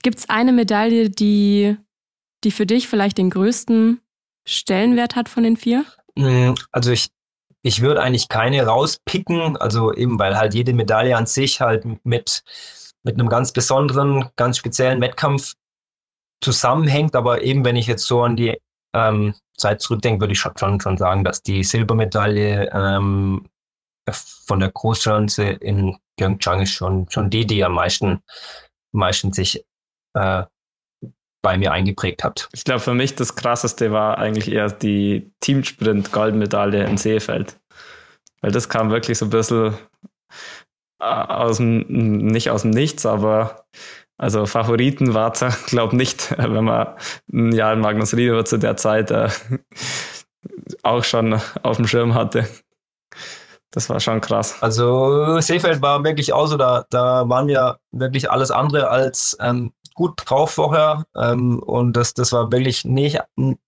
Gibt es eine Medaille, die, die für dich vielleicht den größten Stellenwert hat von den vier? Mm, also ich, ich würde eigentlich keine rauspicken, also eben weil halt jede Medaille an sich halt mit, mit einem ganz besonderen, ganz speziellen Wettkampf zusammenhängt. Aber eben wenn ich jetzt so an die ähm, Zeit zurückdenke, würde ich schon, schon sagen, dass die Silbermedaille ähm, von der Großschanze in Pyeongchang ist schon, schon die, die am meisten, meisten sich äh, bei mir eingeprägt hat. Ich glaube, für mich das krasseste war eigentlich eher die Teamsprint-Goldmedaille in Seefeld. Weil das kam wirklich so ein bisschen äh, aus dem, nicht aus dem Nichts, aber Also Favoriten war es, glaube nicht, wenn man ein Jahr Magnus Rieder zu der Zeit äh, auch schon auf dem Schirm hatte. Das war schon krass. Also Seefeld war wirklich auch so, da, da waren wir wirklich alles andere als ähm, gut drauf vorher. Ähm, und das, das war wirklich nicht,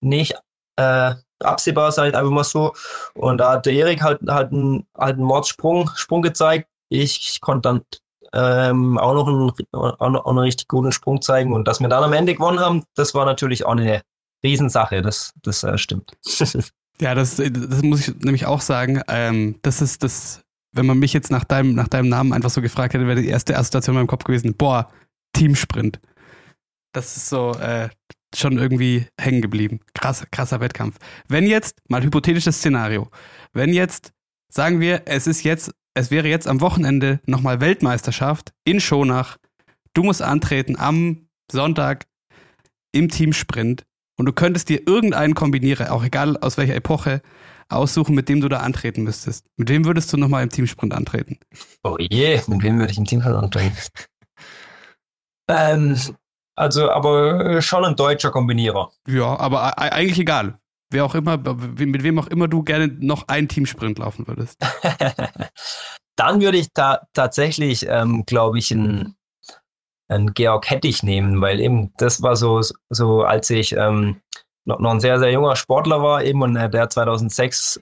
nicht äh, absehbar, sage ich einfach mal so. Und da hat der Erik halt, halt, einen, halt einen Mordsprung Sprung gezeigt. Ich konnte dann ähm, auch, noch einen, auch noch richtig guten Sprung zeigen. Und dass wir dann am Ende gewonnen haben, das war natürlich auch eine Riesensache. Das, das äh, stimmt. Ja, das, das muss ich nämlich auch sagen. Ähm, das ist das, wenn man mich jetzt nach deinem, nach deinem Namen einfach so gefragt hätte, wäre die erste Assoziation in meinem Kopf gewesen, boah, Teamsprint. Das ist so äh, schon irgendwie hängen geblieben. Krass, krasser Wettkampf. Wenn jetzt, mal hypothetisches Szenario, wenn jetzt, sagen wir, es ist jetzt, es wäre jetzt am Wochenende nochmal Weltmeisterschaft in Schonach, du musst antreten am Sonntag im Teamsprint und du könntest dir irgendeinen Kombinierer, auch egal aus welcher Epoche, aussuchen, mit dem du da antreten müsstest. Mit wem würdest du nochmal im Teamsprint antreten? Oh je, mit wem würde ich im Teamsprint antreten? ähm, also, aber schon ein deutscher Kombinierer. Ja, aber eigentlich egal. Wer auch immer, mit wem auch immer du gerne noch einen Teamsprint laufen würdest. Dann würde ich da tatsächlich, ähm, glaube ich, ein einen Georg Hettich nehmen, weil eben das war so, so als ich ähm, noch, noch ein sehr, sehr junger Sportler war eben und äh, der 2006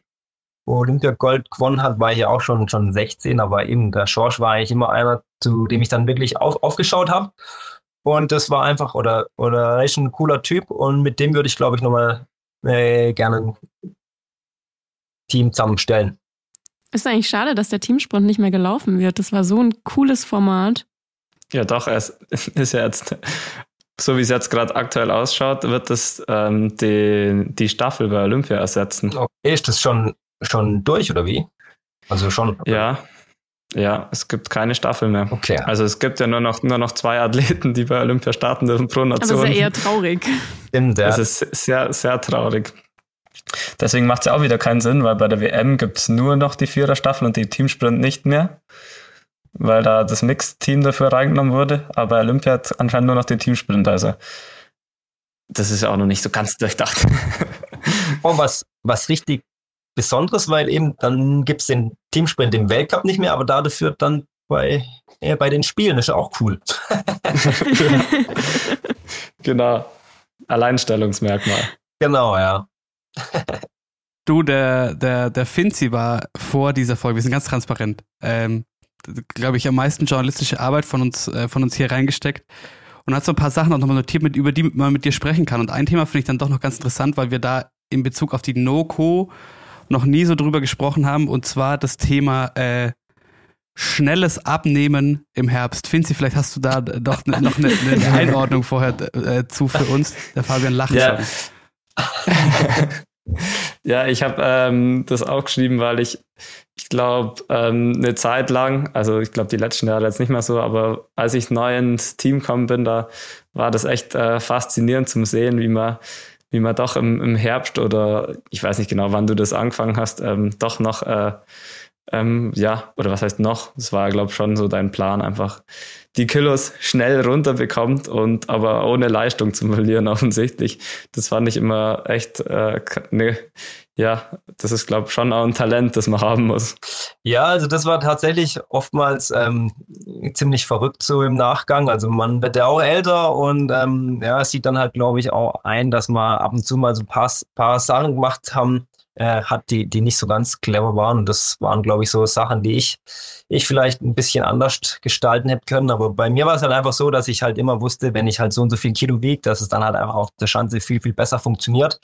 Olympia Gold gewonnen hat, war ich ja auch schon, schon 16, aber eben der Schorsch war eigentlich immer einer, zu dem ich dann wirklich auf, aufgeschaut habe. Und das war einfach, oder, oder echt ein cooler Typ und mit dem würde ich, glaube ich, nochmal äh, gerne ein Team zusammenstellen. Ist eigentlich schade, dass der Teamsprint nicht mehr gelaufen wird. Das war so ein cooles Format. Ja, doch, es ist ja jetzt, so wie es jetzt gerade aktuell ausschaut, wird das ähm, die, die Staffel bei Olympia ersetzen. Okay, ist das schon, schon durch oder wie? Also schon. Ja, ja, es gibt keine Staffel mehr. Okay. Also es gibt ja nur noch, nur noch zwei Athleten, die bei Olympia starten dürfen pro Nation. Aber ist ja eher traurig. Stimmt, ja. Das ist sehr, sehr traurig. Deswegen macht es ja auch wieder keinen Sinn, weil bei der WM gibt es nur noch die Vierer-Staffel und die Teamsprint nicht mehr weil da das Mixed-Team dafür reingenommen wurde. Aber Olympia hat anscheinend nur noch den Teamsprint. Also das ist ja auch noch nicht so ganz durchdacht. Und was, was richtig Besonderes, weil eben dann gibt es den Teamsprint im Weltcup nicht mehr, aber dafür dann bei, äh, bei den Spielen. Das ist ja auch cool. genau. Alleinstellungsmerkmal. Genau, ja. du, der, der, der Finzi war vor dieser Folge, wir sind ganz transparent, ähm, glaube ich, am meisten journalistische Arbeit von uns, äh, von uns hier reingesteckt und hat so ein paar Sachen auch nochmal notiert, mit, über die man mit dir sprechen kann. Und ein Thema finde ich dann doch noch ganz interessant, weil wir da in Bezug auf die No-Co noch nie so drüber gesprochen haben, und zwar das Thema äh, schnelles Abnehmen im Herbst. Finzi, vielleicht hast du da doch ne, noch eine, eine Einordnung vorher äh, zu für uns. Der Fabian lacht ja. schon. ja, ich habe ähm, das auch geschrieben, weil ich ich glaube, ähm, eine Zeit lang, also ich glaube, die letzten Jahre jetzt nicht mehr so, aber als ich neu ins Team gekommen bin, da war das echt äh, faszinierend zum Sehen, wie man, wie man doch im, im Herbst oder ich weiß nicht genau, wann du das angefangen hast, ähm, doch noch, äh, ähm, ja, oder was heißt noch? Das war, glaube ich, schon so dein Plan, einfach die Kilos schnell runterbekommt und aber ohne Leistung zu verlieren, offensichtlich. Das fand ich immer echt äh, ne, ja, das ist, glaube ich, schon auch ein Talent, das man haben muss. Ja, also das war tatsächlich oftmals ähm, ziemlich verrückt so im Nachgang. Also man wird ja auch älter und ähm, ja, sieht dann halt, glaube ich, auch ein, dass man ab und zu mal so ein paar, paar Sachen gemacht haben, äh, hat, die, die nicht so ganz clever waren. Und das waren, glaube ich, so Sachen, die ich, ich vielleicht ein bisschen anders gestalten hätte können. Aber bei mir war es halt einfach so, dass ich halt immer wusste, wenn ich halt so und so viel Kilo wiege, dass es dann halt einfach auf der Schanze viel, viel besser funktioniert.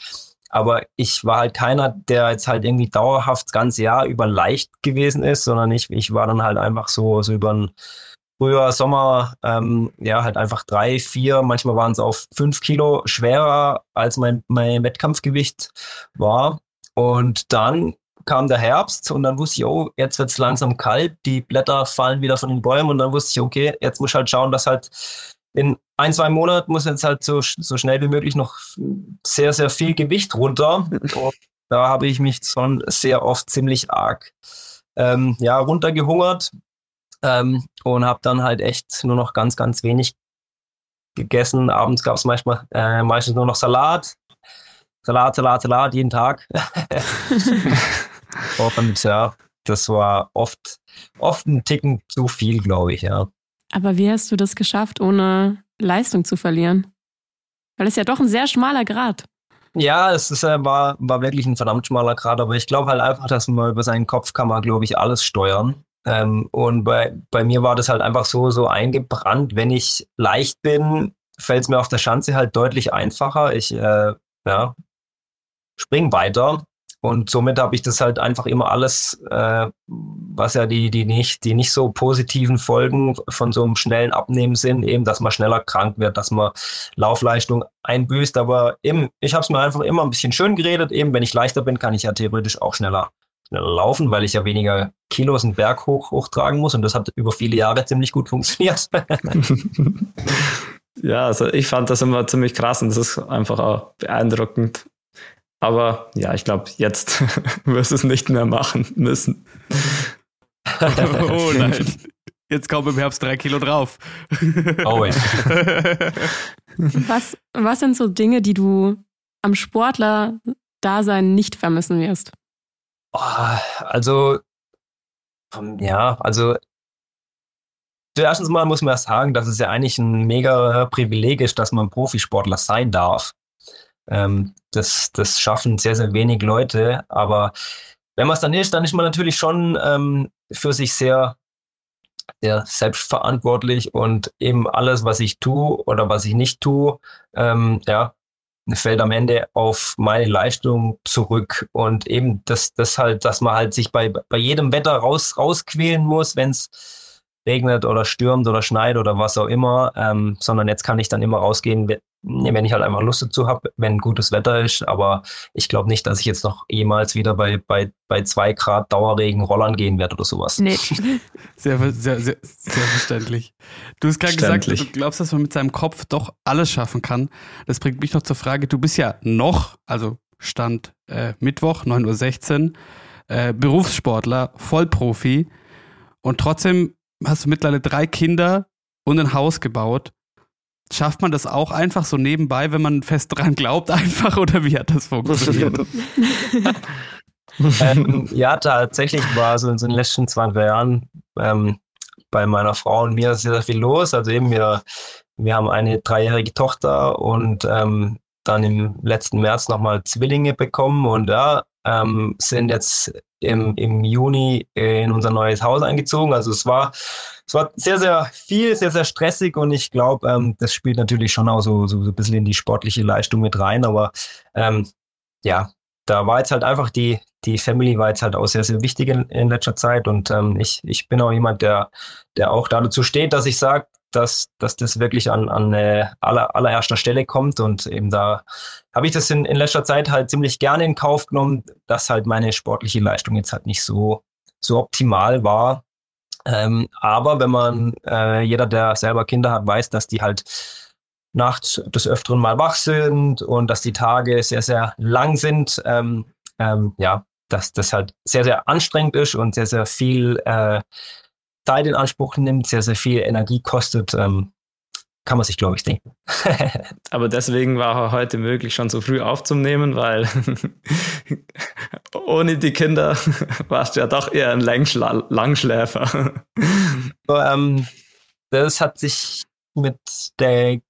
Aber ich war halt keiner, der jetzt halt irgendwie dauerhaft das ganze Jahr über leicht gewesen ist, sondern ich, ich war dann halt einfach so, so über ein Frühjahr, Sommer, ähm, ja, halt einfach drei, vier, manchmal waren es auf fünf Kilo schwerer, als mein, mein Wettkampfgewicht war. Und dann kam der Herbst und dann wusste ich, oh, jetzt wird's langsam kalt, die Blätter fallen wieder von den Bäumen und dann wusste ich, okay, jetzt muss ich halt schauen, dass halt in ein, zwei Monaten muss jetzt halt so, so schnell wie möglich noch sehr, sehr viel Gewicht runter. Und da habe ich mich schon sehr oft ziemlich arg ähm, ja, runtergehungert ähm, und habe dann halt echt nur noch ganz, ganz wenig gegessen. Abends gab es manchmal äh, meistens nur noch Salat. Salat, Salat, Salat, jeden Tag. Und ja, das war oft, oft ein Ticken zu viel, glaube ich, ja. Aber wie hast du das geschafft, ohne Leistung zu verlieren? Weil es ja doch ein sehr schmaler Grad. Ja, es ist, äh, war, war wirklich ein verdammt schmaler Grad, aber ich glaube halt einfach, dass man über seinen Kopf kann man, glaube ich, alles steuern. Ähm, und bei, bei mir war das halt einfach so, so eingebrannt. Wenn ich leicht bin, fällt es mir auf der Schanze halt deutlich einfacher. Ich äh, ja, spring weiter und somit habe ich das halt einfach immer alles, äh, was ja die, die, nicht, die nicht so positiven Folgen von so einem schnellen Abnehmen sind, eben, dass man schneller krank wird, dass man Laufleistung einbüßt. Aber eben, ich habe es mir einfach immer ein bisschen schön geredet. Eben, wenn ich leichter bin, kann ich ja theoretisch auch schneller, schneller laufen, weil ich ja weniger Kilos einen Berg hoch, hochtragen muss. Und das hat über viele Jahre ziemlich gut funktioniert. ja, also ich fand das immer ziemlich krass und das ist einfach auch beeindruckend, aber ja, ich glaube, jetzt wirst du es nicht mehr machen müssen. oh nein. Jetzt kommen im Herbst drei Kilo drauf. Oh was, was sind so Dinge, die du am Sportler-Dasein nicht vermissen wirst? Oh, also, ja, also zuerst mal muss man sagen, dass es ja eigentlich ein mega Privileg ist, dass man Profisportler sein darf. Ähm, das, das schaffen sehr, sehr wenig Leute. Aber wenn man es dann ist, dann ist man natürlich schon ähm, für sich sehr, sehr selbstverantwortlich und eben alles, was ich tue oder was ich nicht tue, ähm, ja, fällt am Ende auf meine Leistung zurück. Und eben das, das halt, dass man halt sich bei, bei jedem Wetter raus, rausquälen muss, wenn es regnet oder stürmt oder schneit oder was auch immer, ähm, sondern jetzt kann ich dann immer rausgehen, wenn ich halt einfach Lust dazu habe, wenn gutes Wetter ist. Aber ich glaube nicht, dass ich jetzt noch jemals wieder bei, bei, bei zwei Grad Dauerregen rollern gehen werde oder sowas. Nee. Sehr, sehr, sehr, sehr verständlich. Du hast gerade gesagt, du glaubst, dass man mit seinem Kopf doch alles schaffen kann. Das bringt mich noch zur Frage, du bist ja noch, also Stand äh, Mittwoch, 9.16 Uhr, äh, Berufssportler, Vollprofi und trotzdem hast du mittlerweile drei Kinder und ein Haus gebaut. Schafft man das auch einfach so nebenbei, wenn man fest dran glaubt, einfach oder wie hat das funktioniert? ähm, ja, tatsächlich war so in den letzten 20 Jahren ähm, bei meiner Frau und mir sehr, sehr viel los. Also eben wir, wir haben eine dreijährige Tochter und ähm, dann im letzten März nochmal Zwillinge bekommen und ja, ähm, sind jetzt im, im Juni in unser neues Haus eingezogen. Also es war, es war sehr, sehr viel, sehr, sehr stressig und ich glaube, ähm, das spielt natürlich schon auch so, so, so ein bisschen in die sportliche Leistung mit rein. Aber ähm, ja, da war jetzt halt einfach die, die Family war jetzt halt auch sehr, sehr wichtig in, in letzter Zeit und ähm, ich, ich bin auch jemand, der, der auch dazu steht, dass ich sage, dass, dass das wirklich an, an äh, aller, allererster Stelle kommt. Und eben da habe ich das in, in letzter Zeit halt ziemlich gerne in Kauf genommen, dass halt meine sportliche Leistung jetzt halt nicht so, so optimal war. Ähm, aber wenn man, äh, jeder, der selber Kinder hat, weiß, dass die halt nachts des Öfteren mal wach sind und dass die Tage sehr, sehr lang sind. Ähm, ähm, ja, dass das halt sehr, sehr anstrengend ist und sehr, sehr viel äh, Zeit in Anspruch nimmt, sehr, sehr viel Energie kostet, ähm, kann man sich, glaube ich, denken. Aber deswegen war er heute möglich, schon so früh aufzunehmen, weil ohne die Kinder warst du ja doch eher ein Langschla Langschläfer. ähm, das hat sich mit der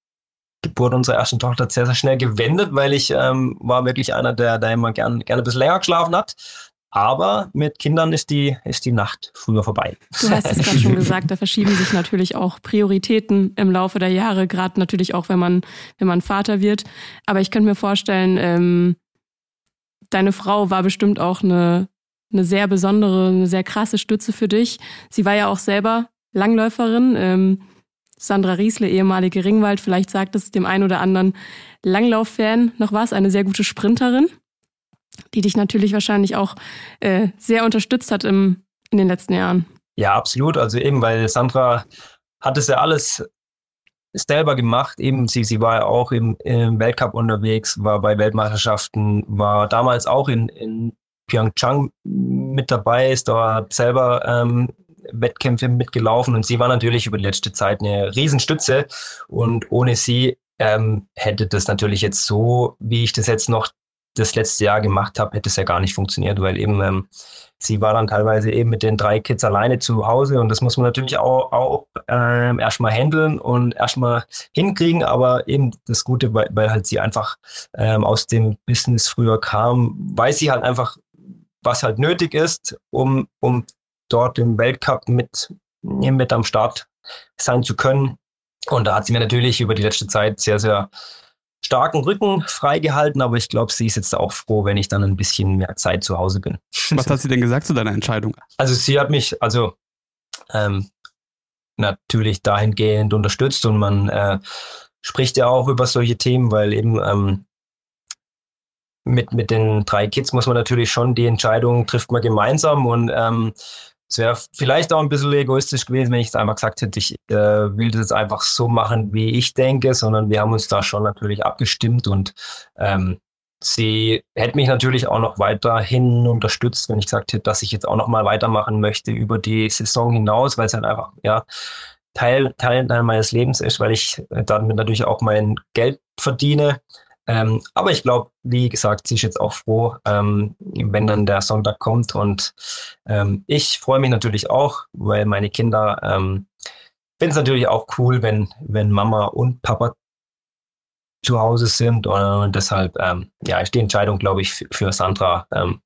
Geburt unserer ersten Tochter sehr, sehr schnell gewendet, weil ich ähm, war wirklich einer, der, der immer gern, gerne ein bisschen länger geschlafen hat. Aber mit Kindern ist die, ist die Nacht früher vorbei. Du hast es gerade schon gesagt, da verschieben sich natürlich auch Prioritäten im Laufe der Jahre, gerade natürlich auch, wenn man, wenn man Vater wird. Aber ich könnte mir vorstellen, ähm, deine Frau war bestimmt auch eine, eine sehr besondere, eine sehr krasse Stütze für dich. Sie war ja auch selber Langläuferin. Ähm, Sandra Riesle, ehemalige Ringwald, vielleicht sagt es dem einen oder anderen Langlauffan noch was, eine sehr gute Sprinterin die dich natürlich wahrscheinlich auch äh, sehr unterstützt hat im, in den letzten Jahren. Ja, absolut. Also eben, weil Sandra hat es ja alles selber gemacht. Eben, sie, sie war ja auch im, im Weltcup unterwegs, war bei Weltmeisterschaften, war damals auch in, in Pyeongchang mit dabei, ist da selber ähm, Wettkämpfe mitgelaufen und sie war natürlich über die letzte Zeit eine Riesenstütze und ohne sie ähm, hätte das natürlich jetzt so, wie ich das jetzt noch das letzte Jahr gemacht habe, hätte es ja gar nicht funktioniert, weil eben ähm, sie war dann teilweise eben mit den drei Kids alleine zu Hause und das muss man natürlich auch, auch ähm, erstmal handeln und erstmal hinkriegen, aber eben das Gute, weil, weil halt sie einfach ähm, aus dem Business früher kam, weiß sie halt einfach, was halt nötig ist, um, um dort im Weltcup mit, mit am Start sein zu können. Und da hat sie mir natürlich über die letzte Zeit sehr, sehr starken Rücken freigehalten, aber ich glaube, sie ist jetzt auch froh, wenn ich dann ein bisschen mehr Zeit zu Hause bin. Was hat sie denn gesagt zu deiner Entscheidung? Also sie hat mich also ähm, natürlich dahingehend unterstützt und man äh, spricht ja auch über solche Themen, weil eben ähm, mit, mit den drei Kids muss man natürlich schon die Entscheidung trifft man gemeinsam und ähm, es wäre vielleicht auch ein bisschen egoistisch gewesen, wenn ich jetzt einfach gesagt hätte, ich äh, will das jetzt einfach so machen, wie ich denke, sondern wir haben uns da schon natürlich abgestimmt und ähm, sie hätte mich natürlich auch noch weiterhin unterstützt, wenn ich gesagt hätte, dass ich jetzt auch noch mal weitermachen möchte über die Saison hinaus, weil es halt einfach, ja, Teil, Teil meines Lebens ist, weil ich damit natürlich auch mein Geld verdiene. Ähm, aber ich glaube, wie gesagt, sie ist jetzt auch froh, ähm, wenn dann der Sonntag kommt. Und ähm, ich freue mich natürlich auch, weil meine Kinder ähm, finden es natürlich auch cool, wenn, wenn Mama und Papa zu Hause sind. Und deshalb, ähm, ja, ist die Entscheidung, glaube ich, für Sandra. Ähm,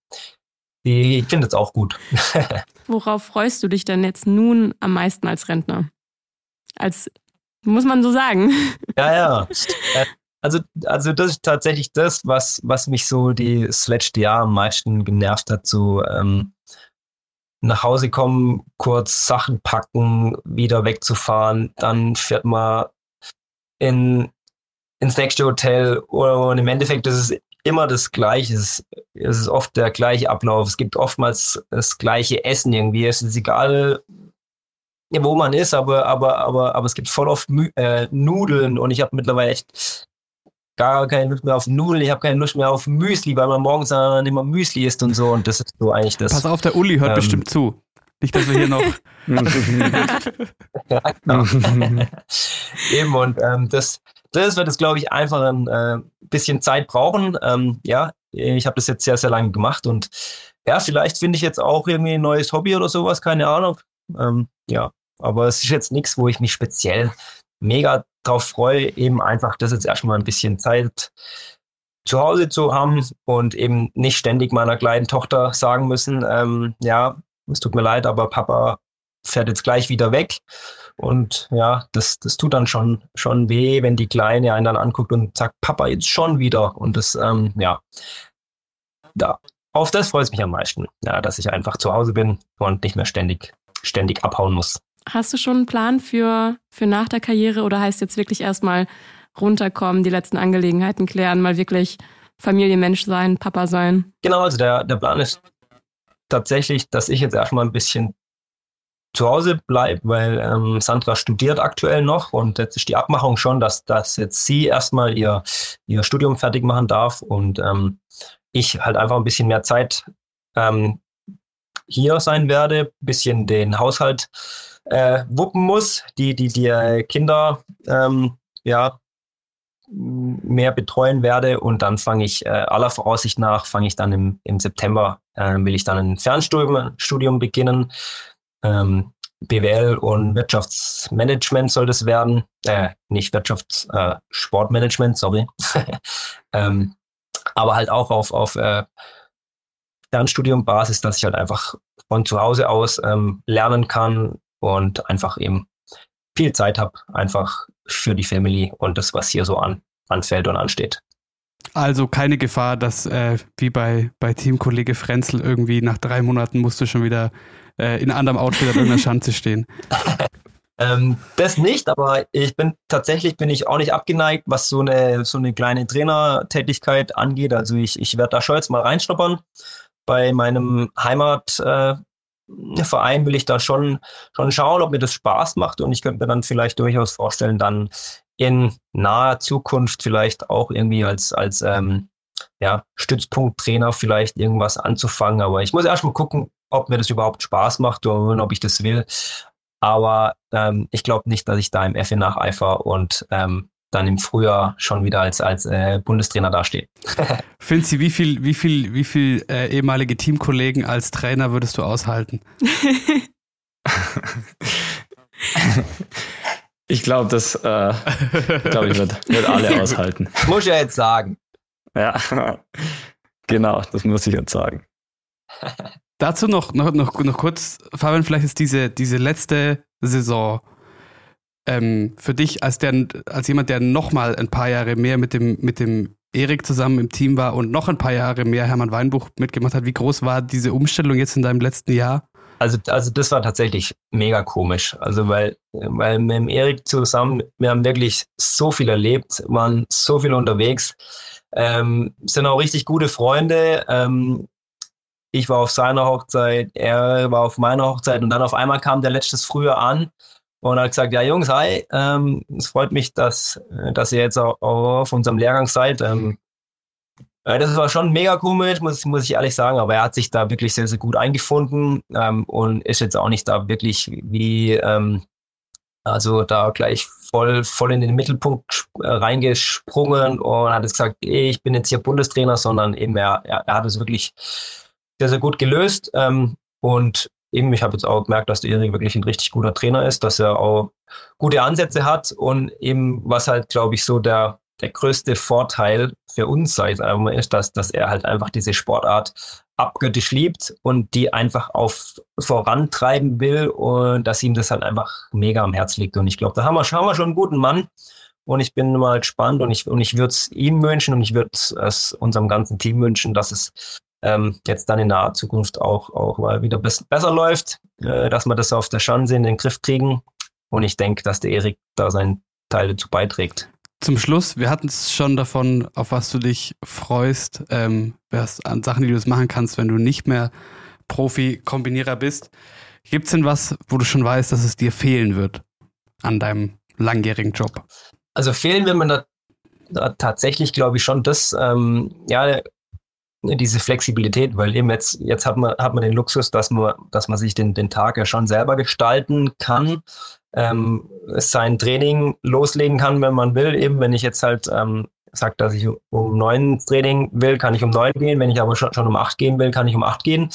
die, ich finde es auch gut. Worauf freust du dich denn jetzt nun am meisten als Rentner? Als, muss man so sagen. Ja, ja. Also, also das ist tatsächlich das, was, was mich so die, das letzte Jahr am meisten genervt hat. So ähm, nach Hause kommen, kurz Sachen packen, wieder wegzufahren, dann fährt man in, ins nächste Hotel und im Endeffekt ist es immer das Gleiche. Es ist, es ist oft der gleiche Ablauf. Es gibt oftmals das gleiche Essen irgendwie. Es ist egal, wo man ist, aber, aber, aber, aber es gibt voll oft Mü äh, Nudeln und ich habe mittlerweile echt gar keine Lust mehr auf Nudeln, ich habe keine Lust mehr auf Müsli, weil man morgens dann immer Müsli isst und so und das ist so eigentlich das. Pass auf, der Uli hört ähm, bestimmt zu. Nicht, dass wir hier noch. ja, genau. Eben und ähm, das, das wird jetzt, glaube ich, einfach ein äh, bisschen Zeit brauchen. Ähm, ja, ich habe das jetzt sehr, sehr lange gemacht und ja, vielleicht finde ich jetzt auch irgendwie ein neues Hobby oder sowas, keine Ahnung. Ähm, ja, aber es ist jetzt nichts, wo ich mich speziell mega drauf freue, eben einfach das jetzt erstmal ein bisschen Zeit zu Hause zu haben und eben nicht ständig meiner kleinen Tochter sagen müssen, ähm, ja, es tut mir leid, aber Papa fährt jetzt gleich wieder weg. Und ja, das, das tut dann schon, schon weh, wenn die Kleine einen dann anguckt und sagt, Papa, jetzt schon wieder. Und das, ähm, ja, da, auf das freut es mich am meisten, ja, dass ich einfach zu Hause bin und nicht mehr ständig, ständig abhauen muss. Hast du schon einen Plan für, für nach der Karriere oder heißt jetzt wirklich erstmal runterkommen, die letzten Angelegenheiten klären, mal wirklich Familienmensch sein, Papa sein? Genau, also der, der Plan ist tatsächlich, dass ich jetzt erstmal ein bisschen zu Hause bleibe, weil ähm, Sandra studiert aktuell noch und jetzt ist die Abmachung schon, dass, dass jetzt sie erstmal ihr, ihr Studium fertig machen darf und ähm, ich halt einfach ein bisschen mehr Zeit ähm, hier sein werde, bisschen den Haushalt äh, wuppen muss, die die, die Kinder ähm, ja, mehr betreuen werde und dann fange ich äh, aller Voraussicht nach, fange ich dann im, im September, äh, will ich dann ein Fernstudium Studium beginnen. Ähm, BWL und Wirtschaftsmanagement soll das werden. Äh, nicht Wirtschafts-, äh, Sportmanagement, sorry. ähm, aber halt auch auf, auf äh, Fernstudium-Basis, dass ich halt einfach von zu Hause aus ähm, lernen kann, und einfach eben viel Zeit habe, einfach für die Family und das, was hier so an, anfällt und ansteht. Also keine Gefahr, dass äh, wie bei, bei Teamkollege Frenzel irgendwie nach drei Monaten musst du schon wieder äh, in anderem Outfit auf irgendeiner Schanze stehen. ähm, das nicht, aber ich bin tatsächlich bin ich auch nicht abgeneigt, was so eine so eine kleine Trainertätigkeit angeht. Also ich, ich werde da schon jetzt mal reinschnuppern bei meinem Heimat äh, Verein will ich da schon, schon schauen, ob mir das Spaß macht und ich könnte mir dann vielleicht durchaus vorstellen, dann in naher Zukunft vielleicht auch irgendwie als, als ähm, ja, Stützpunkttrainer vielleicht irgendwas anzufangen. Aber ich muss erst mal gucken, ob mir das überhaupt Spaß macht und ob ich das will. Aber ähm, ich glaube nicht, dass ich da im FE nacheifer und ähm, dann im Frühjahr schon wieder als, als äh, Bundestrainer dastehe. Finzi, wie viel, wie viel, wie viel äh, ehemalige Teamkollegen als Trainer würdest du aushalten? ich glaube, das äh, glaube ich wird, wird alle aushalten. Muss ich ja jetzt sagen. Ja, genau, das muss ich jetzt sagen. Dazu noch, noch, noch, noch kurz, Fabian, vielleicht ist diese, diese letzte Saison ähm, für dich als, der, als jemand, der nochmal ein paar Jahre mehr mit dem, mit dem Erik zusammen im Team war und noch ein paar Jahre mehr Hermann Weinbuch mitgemacht hat, wie groß war diese Umstellung jetzt in deinem letzten Jahr? Also, also das war tatsächlich mega komisch. Also weil, weil mit dem Erik zusammen, wir haben wirklich so viel erlebt, waren so viel unterwegs, ähm, sind auch richtig gute Freunde. Ähm, ich war auf seiner Hochzeit, er war auf meiner Hochzeit und dann auf einmal kam der letztes früher an und hat gesagt, ja Jungs, hi, ähm, es freut mich, dass, dass ihr jetzt auch auf unserem Lehrgang seid. Ähm, äh, das war schon mega komisch, muss, muss ich ehrlich sagen, aber er hat sich da wirklich sehr, sehr gut eingefunden ähm, und ist jetzt auch nicht da wirklich wie, ähm, also da gleich voll, voll in den Mittelpunkt äh, reingesprungen und hat gesagt, ich bin jetzt hier Bundestrainer, sondern eben er, er, er hat es wirklich sehr, sehr gut gelöst. Ähm, und eben, ich habe jetzt auch gemerkt, dass der Erik wirklich ein richtig guter Trainer ist, dass er auch gute Ansätze hat und eben, was halt, glaube ich, so der, der größte Vorteil für uns sei ist, dass, dass er halt einfach diese Sportart abgöttisch liebt und die einfach auf vorantreiben will und dass ihm das halt einfach mega am Herz liegt. Und ich glaube, da haben wir, haben wir schon einen guten Mann. Und ich bin mal gespannt und ich, und ich würde es ihm wünschen und ich würde es unserem ganzen Team wünschen, dass es ähm, jetzt dann in naher Zukunft auch, auch mal wieder besser läuft, äh, dass wir das auf der Chance in den Griff kriegen. Und ich denke, dass der Erik da seinen Teil dazu beiträgt. Zum Schluss, wir hatten es schon davon, auf was du dich freust, ähm, an Sachen, die du jetzt machen kannst, wenn du nicht mehr Profi-Kombinierer bist. Gibt es denn was, wo du schon weißt, dass es dir fehlen wird an deinem langjährigen Job? Also fehlen wird mir da, da tatsächlich, glaube ich, schon das, ähm, ja, diese Flexibilität, weil eben jetzt, jetzt hat man, hat man den Luxus, dass man, dass man sich den, den Tag ja schon selber gestalten kann, ähm, sein Training loslegen kann, wenn man will. Eben, wenn ich jetzt halt ähm, sage, dass ich um neun Training will, kann ich um neun gehen. Wenn ich aber schon, schon um acht gehen will, kann ich um acht gehen.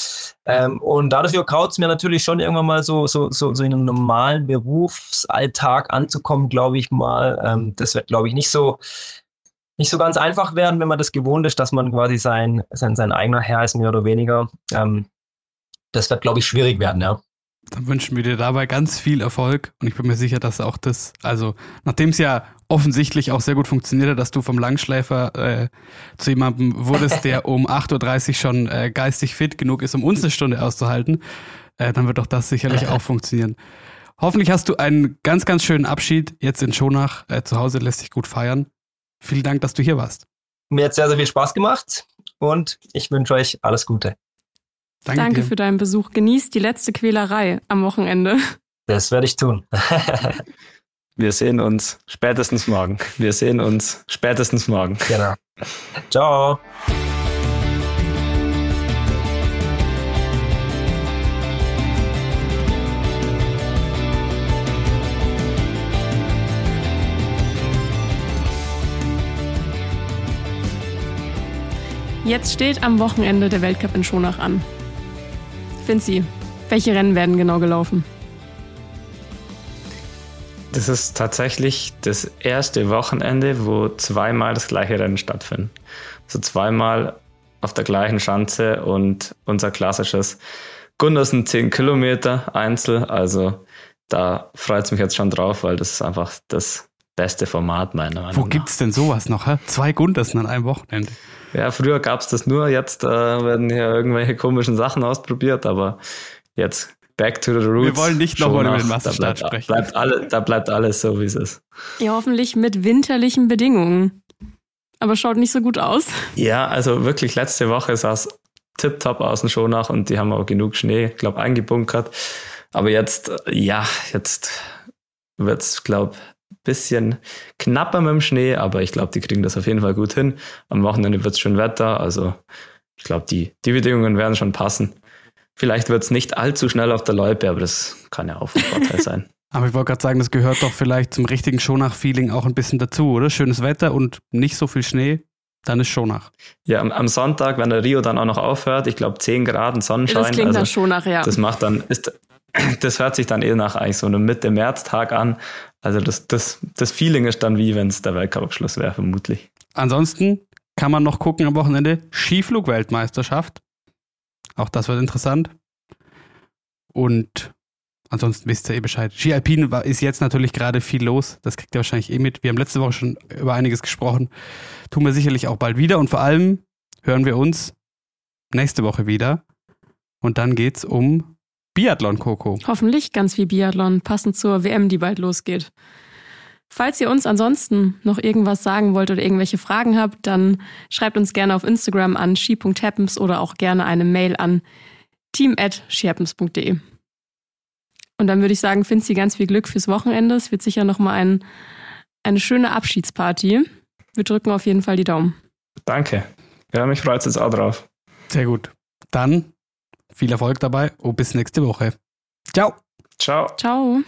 Ähm, und dadurch kraut es mir natürlich schon irgendwann mal so, so, so, so in einem normalen Berufsalltag anzukommen, glaube ich mal. Ähm, das wird, glaube ich, nicht so nicht so ganz einfach werden, wenn man das gewohnt ist, dass man quasi sein, sein, sein eigener Herr ist, mehr oder weniger. Ähm, das wird, glaube ich, schwierig werden, ja. Dann wünschen wir dir dabei ganz viel Erfolg und ich bin mir sicher, dass auch das, also nachdem es ja offensichtlich auch sehr gut funktioniert hat, dass du vom Langschläfer äh, zu jemandem wurdest, der um 8.30 Uhr schon äh, geistig fit genug ist, um uns eine Stunde auszuhalten, äh, dann wird auch das sicherlich auch funktionieren. Hoffentlich hast du einen ganz, ganz schönen Abschied jetzt in Schonach. Äh, zu Hause lässt sich gut feiern. Vielen Dank, dass du hier warst. Mir hat sehr, sehr viel Spaß gemacht und ich wünsche euch alles Gute. Danke, Danke für deinen Besuch. Genießt die letzte Quälerei am Wochenende. Das werde ich tun. Wir sehen uns spätestens morgen. Wir sehen uns spätestens morgen. Genau. Ciao. Jetzt steht am Wochenende der Weltcup in Schonach an. Finzi, welche Rennen werden genau gelaufen? Das ist tatsächlich das erste Wochenende, wo zweimal das gleiche Rennen stattfindet. Also zweimal auf der gleichen Schanze und unser klassisches Gundersen 10 Kilometer Einzel. Also da freut es mich jetzt schon drauf, weil das ist einfach das beste Format meiner Meinung nach. Wo gibt es denn sowas noch? Hä? Zwei Gundersen an einem Wochenende. Ja, früher gab es das nur, jetzt äh, werden hier irgendwelche komischen Sachen ausprobiert, aber jetzt back to the roots. Wir wollen nicht nochmal über den Massenstart da bleibt, sprechen. Bleibt alle, da bleibt alles so, wie es ist. Ja, hoffentlich mit winterlichen Bedingungen. Aber schaut nicht so gut aus. Ja, also wirklich letzte Woche sah es tipptopp aus in Schonach und die haben auch genug Schnee, glaube eingebunkert. Aber jetzt, ja, jetzt wird es, glaube bisschen knapper mit dem Schnee, aber ich glaube, die kriegen das auf jeden Fall gut hin. Am Wochenende wird es schön Wetter, also ich glaube, die, die Bedingungen werden schon passen. Vielleicht wird es nicht allzu schnell auf der Loipe, aber das kann ja auch von Vorteil sein. Aber ich wollte gerade sagen, das gehört doch vielleicht zum richtigen Schonach-Feeling auch ein bisschen dazu, oder? Schönes Wetter und nicht so viel Schnee, dann ist Schonach. Ja, am, am Sonntag, wenn der Rio dann auch noch aufhört, ich glaube 10 Grad und Sonnenschein. Das klingt also nach Schonach, ja. Das macht dann, ist, das hört sich dann eh nach eigentlich so einem Mitte-März-Tag an. Also das, das, das Feeling ist dann wie, wenn es der Weltcup-Abschluss wäre, vermutlich. Ansonsten kann man noch gucken am Wochenende Skiflug-Weltmeisterschaft. Auch das wird interessant. Und ansonsten wisst ihr eh Bescheid. Ski Alpin ist jetzt natürlich gerade viel los. Das kriegt ihr wahrscheinlich eh mit. Wir haben letzte Woche schon über einiges gesprochen. Tun wir sicherlich auch bald wieder. Und vor allem hören wir uns nächste Woche wieder. Und dann geht's um Biathlon, Coco. Hoffentlich ganz viel Biathlon, passend zur WM, die bald losgeht. Falls ihr uns ansonsten noch irgendwas sagen wollt oder irgendwelche Fragen habt, dann schreibt uns gerne auf Instagram an ski.happens oder auch gerne eine Mail an team.skihappens.de. Und dann würde ich sagen, Finzi, ganz viel Glück fürs Wochenende. Es wird sicher nochmal ein, eine schöne Abschiedsparty. Wir drücken auf jeden Fall die Daumen. Danke. Ja, mich freut es jetzt auch drauf. Sehr gut. Dann viel Erfolg dabei und bis nächste Woche. Ciao. Ciao. Ciao.